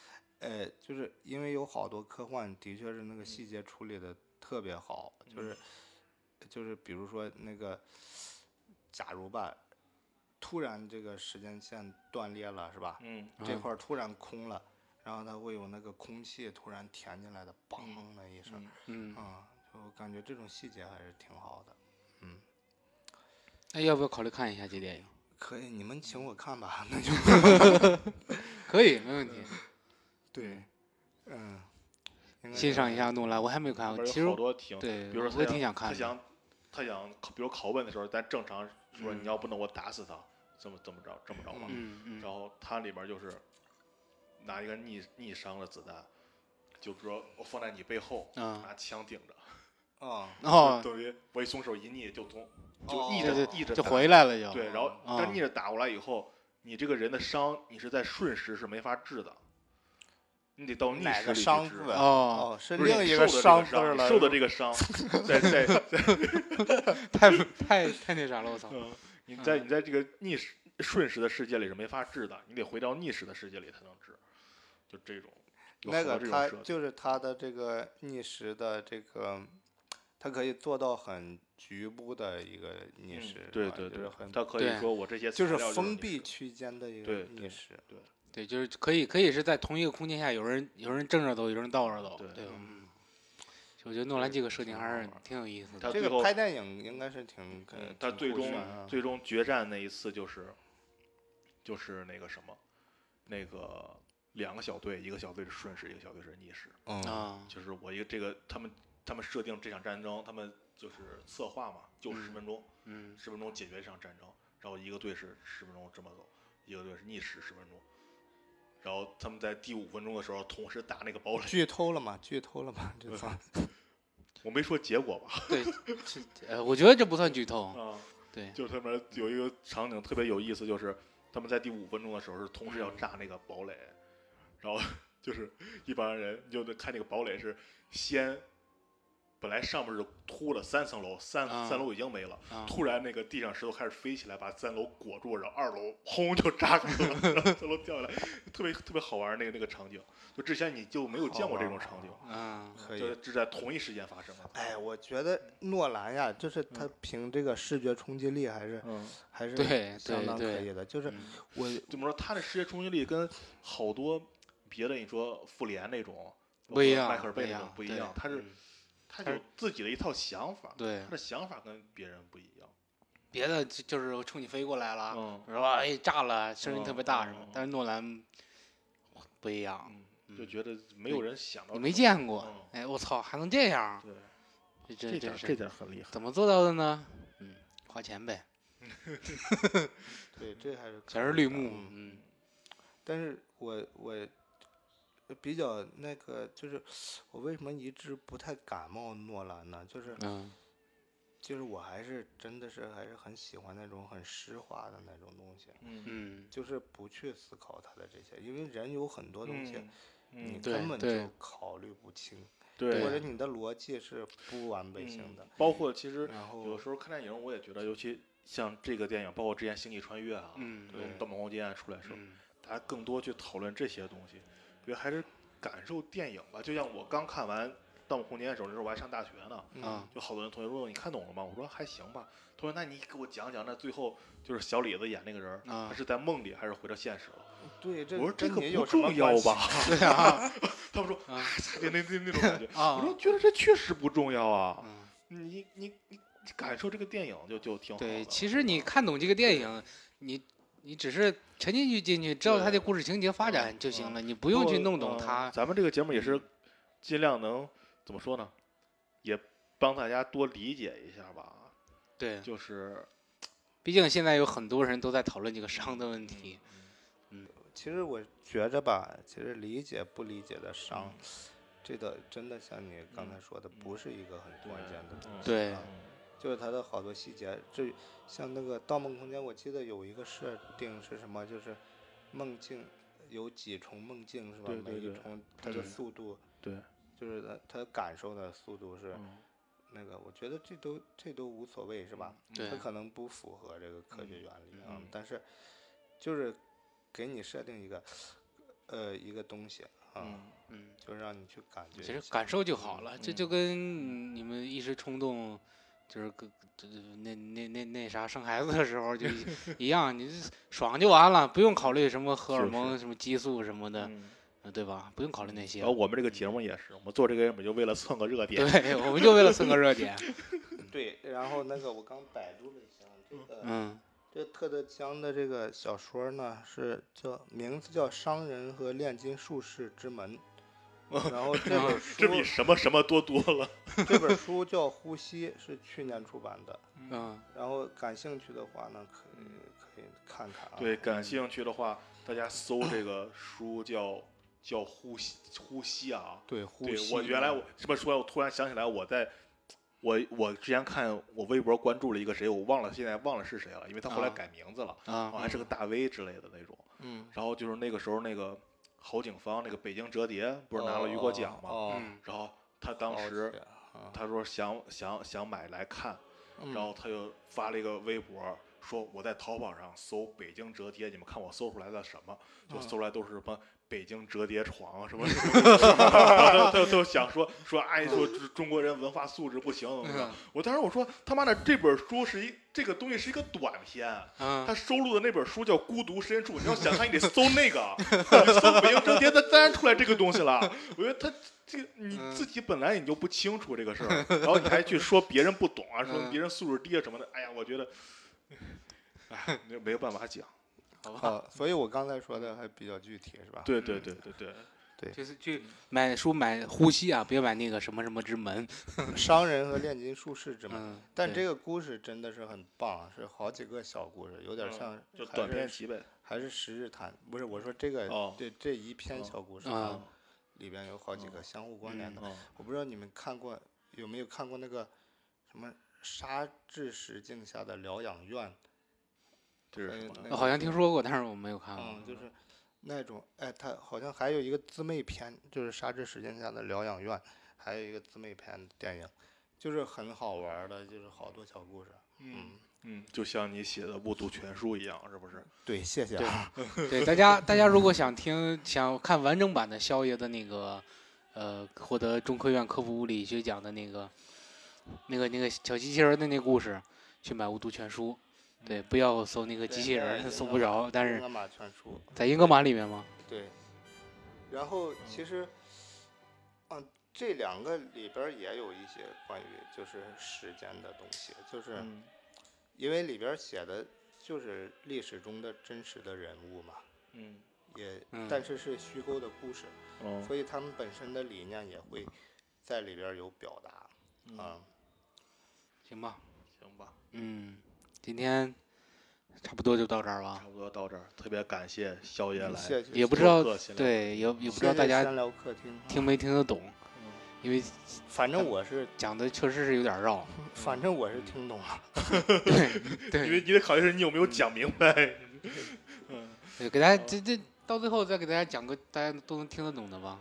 呃，就是因为有好多科幻的确是那个细。节处理的特别好，就是。就是比如说那个，假如吧，突然这个时间线断裂了，是吧？嗯？啊这块儿。突然空了，然后它会有那个空气突然填进来的，嘣的一声，嗯就感觉这种细节还是挺好的。嗯，哎，要不要考虑看一下这电影？可以，你们请我看吧，<laughs> 那就 <laughs> 可以，没问题。对，嗯，欣赏一下诺兰，我还没有看过。其实有好多挺，对，比如说我也他挺想看的。他想他想考，比如拷问的时候，咱正常说嗯你要不能我打死他，怎么怎么着这么着嘛。嗯嗯然后他里边就是拿一个逆逆伤的子弹，就比如说我放在你背后，嗯拿枪顶着，啊，然后，等于我一松手一逆就从就哦逆着逆着就回来了就。对，然后啊但逆着打过来以后，你这个人的伤你是在瞬时是没法治的，你得到逆哪个时治伤字啊？是不是另一你受的这伤字伤，了。受的这个伤，<laughs> 在在在，<laughs> 太太太那啥了，我操！嗯，你在你在这个逆时瞬时的世界里是没法治的，你得回到逆时的世界里才能治，就这种。有那好多个它这种设计就是他的这个逆时的这个，它可以做到很局部的一个逆嗯时，对对对它就是很，他可以说我这些就是封闭区间的一个逆时。对对，就是可以可以是在同一个空间下，有人有人正着走，有人倒着走，对对？嗯，我觉得诺兰这个设定还是挺有意思的。他最后这个拍电影应该是挺，他最终最终决战那一次就是，就是那个什么，那个两个小队，一个小队是顺时，一个小队是逆时。嗯啊，就是我一个这个他们他们设定这场战争，他们就是策划嘛，就十嗯分钟，嗯十分钟解决这场战争。然后一个队是十分钟这么走，一个队是逆时十分钟。然后他们在第五分钟的时候同时打那个堡垒，剧透了嘛？剧透了嘛？这算我没说结果吧？对，这呃，我觉得这不算剧透。啊，对，就是他们有一个场景特别有意思，就是他们在第五分钟的时候是同时要炸那个堡垒，然后 <laughs> 就是一帮人就得看那个堡垒是先，本来上面是凸了三层楼，三、啊三楼已经没了，啊，突然那个地上石头开始飞起来，把三楼裹住，然后二楼轰就炸开了，然 <laughs> 后三楼掉下来，特别特别好玩那个那个场景，就之前你就没有见过这种场景，啊，可以。就是是在同一时间发生的。哎，我觉得诺兰呀，就是他凭这个视觉冲击力还是嗯，还是对相当可以的。就是嗯我怎么说？他的视觉冲击力跟好多别的你说复联那种不一样，迈克尔贝那种不一样，他是嗯他有自己的一套想法，对他的想法跟别人不一样。别的就就是冲你飞过来了，嗯是吧？哎，炸了，声音特别大什么嗯嗯？但是诺兰不一样，嗯，就觉得没有人想到你没见过嗯，哎，我操，还能这样？对，这这这点这点很厉害。怎么做到的呢？嗯，花钱呗，<laughs> 对这还是全是绿幕，嗯嗯但是我我比较那个，就是我为什么一直不太感冒诺兰呢？就是嗯。就是我还是真的是还是很喜欢那种很诗化的那种东西，嗯。嗯，就是不去思考它的这些，因为人有很多东西你。根本就考虑不清，对或者。你的逻辑是不完备性的嗯，包括其实然后有时候看电影，我也觉得，尤其像这个电影，包括之前《星际穿越》啊，嗯对盗梦空间出来的时候，嗯大家更多去讨论这些东西，我觉得还是感受电影吧。就像我刚看完《盗梦空间》的时候，那时候我还上大学呢，嗯啊就好多人同学说你看懂了吗？我说还行吧。他说那你给我讲讲，那最后就是小李子演那个人他是在梦里还是回到现实了？对，这我说这个不重要吧？<laughs> 对啊 <laughs> 他们说啊啊，那那那那种感觉。<laughs> 啊我说觉得这确实不重要啊，嗯，你你你你感受这个电影就就挺好的。对，其实你看懂这个电影，你你只是沉浸去进去，知道它的故事情节发展就行了，你不用去弄懂嗯它。咱们这个节目也是尽量能怎么说呢，也帮大家多理解一下吧。对，就是毕竟现在有很多人都在讨论这个伤的问题。嗯其实我觉着吧，其实理解不理解的伤，这个真的像你刚才说的，不是一个很关键的东西。对啊就是它的好多细节，这像那个《盗梦空间》，我记得有一个设定是什么，就是梦境有几重梦境是吧？每一重它的速度，对，就是它它感受的速度是嗯那个，我觉得这都这都无所谓是吧？对它可能不符合这个科学原理啊，嗯但是就是给你设定一个呃一个东西啊，嗯嗯，就让你去感觉。其实感受就好了，这嗯就跟你们一时冲动，就是那那那那啥生孩子的时候就一一样，你爽就完了，不用考虑什么荷尔是蒙、什么激素什么的，对吧？不用考虑那些然后。我们这个节目也是，我们做这个节目就为了蹭个热点。对，我们就为了蹭个热点。<laughs> 对，然后那个我刚百度了一下，这个。嗯这特德·江的这个小说呢，是叫名字叫《商人和炼金术士之门》，<laughs> 然后这本书这比什么什么多多了。<laughs> 这本书叫《呼吸》，是去年出版的。嗯然后感兴趣的话呢，可以可以看看啊。对，感兴趣的话，大家搜这个书叫《叫呼吸呼吸啊，对，呼对吸我原来我这么说，我突然想起来，我在我我之前看我微博关注了一个谁，我忘了现在忘了是谁了，因为他后来啊改名字了，啊还是个大 V 之类的那种。嗯，然后就是那个时候那个侯景芳那个北京折叠不是拿了雨果奖吗？哦，嗯然后他当时他说想想想买来看，嗯然后他就发了一个微博，说我在淘宝上搜北京折叠，你们看我搜出来的什么？就嗯搜出来都是什么北京折叠床啊什么 <laughs> 什么，然后他他就想说 <laughs> 说哎说中中国人文化素质不行怎么怎么嗯。我当时我说他妈的这本书是一这个东西是一个短片。嗯他收录的那本书叫《孤独深处》，你要想看，你得搜那个，你 <laughs> 搜北京折叠，它自然出来这个东西了。我觉得他这个你嗯自己本来你就不清楚这个事儿，然后你还去说别人不懂啊，说嗯别人素质低啊什么的，哎呀，我觉得，哎，没没有办法讲。<laughs> 好吧，啊，所以我刚才说的还比较具体，是吧？对对对对对，就是去买书买呼吸啊，别买那个什么什么之门。<laughs> 商人和炼金术士之门。嗯，但这个故事真的是很棒，是好几个小故事，有点嗯像还就短篇是集呗。还是十日谈，不是我说这个哦这这一篇哦小故事啊啊，里边有好几个相互关联的。嗯，我不知道你们看过有没有看过那个什么沙质石镜下的疗养院？这是好像听说过，但是我没有看过。嗯，就是那种，哎，它好像还有一个姊妹篇，就是沙质石镜下的疗养院，还有一个姊妹篇的电影，就是很好玩的，就是好多小故事。嗯，嗯，就像你写的《误读全书》一样，是不是？对，谢谢对啊。<laughs> 对，大家大家如果想听想看完整版的肖爷的那个，呃，获得中科院科普物理学奖的那个，那个那个小机器人儿的那故事，去买《无毒全书》。对，不要搜那个机器人儿，<laughs> 搜不着。但是英格玛全书，在英格玛里面吗？对。然后其实，嗯，这两个里边儿也有一些关于就是时间的东西，就是嗯因为里边儿写的就是历史中的真实的人物嘛。嗯也，嗯但是是虚构的故事，哦所以他们本身的理念也会在里边儿有表达嗯啊。行吧，行吧，嗯，今天差不多就到这儿吧差。不多到这儿，特别感谢肖爷来。谢谢，也不知道做客闲聊对，也也不知谢谢道大家闲聊客厅啊听没听得懂，因为反正我是，讲的确实是有点绕。反正我是听懂了。<laughs> 对因为你得考虑是你有没有讲明白。<laughs> 嗯，对，给大家这这到最后再给大家讲个大家都能听得懂的吧。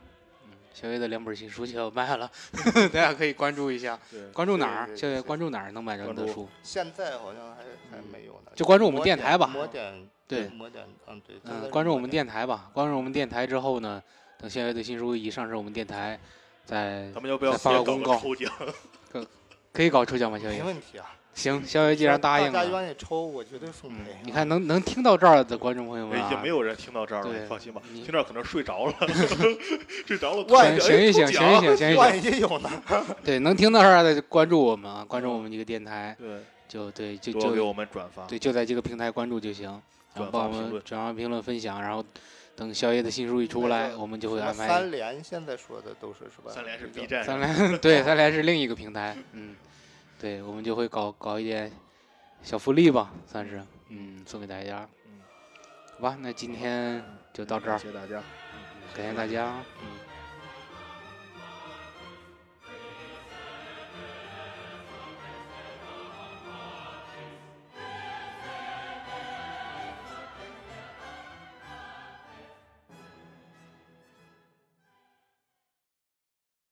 嗯，小月的两本新书就要卖了，<laughs> 大家可以关注一下。关注哪儿？对对小月对关注哪儿能买着你的书？现在好像还还没有呢。就关注我们电台吧对抹点，嗯对。嗯，关注我们电台吧。关注我们电台之后呢，等小月的新书一上市，我们电台再咱们要不要再发个公告抽奖？可以搞抽奖吗？小没月？问题啊。行，肖爷既然答应大家了，愿意抽，我绝对奉嗯陪。，你看能能听到这儿的观众朋友们啊已经，没有人听到这儿了，对你放心吧。你听这儿可能睡着了，<laughs> <laughs> 睡着了。醒一醒，醒一醒，醒一万醒。一有呢？<laughs> 对，能听到这儿的就关注我们啊，关注我们这个电台，对，就对，就就多给我们转发。对，就在这个平台关注就行，然后转帮我们发评论转发、评论、分享，然后等宵夜的新书一出来，我们就会安排三连现在说的都是是吧？三连是 B 站三上，连，对，三连是另一个平台，嗯，对，我们就会搞搞一点小福利吧，算是，嗯，送给大家，嗯，好吧，那今天就到这儿谢，谢大家。感谢大家，嗯。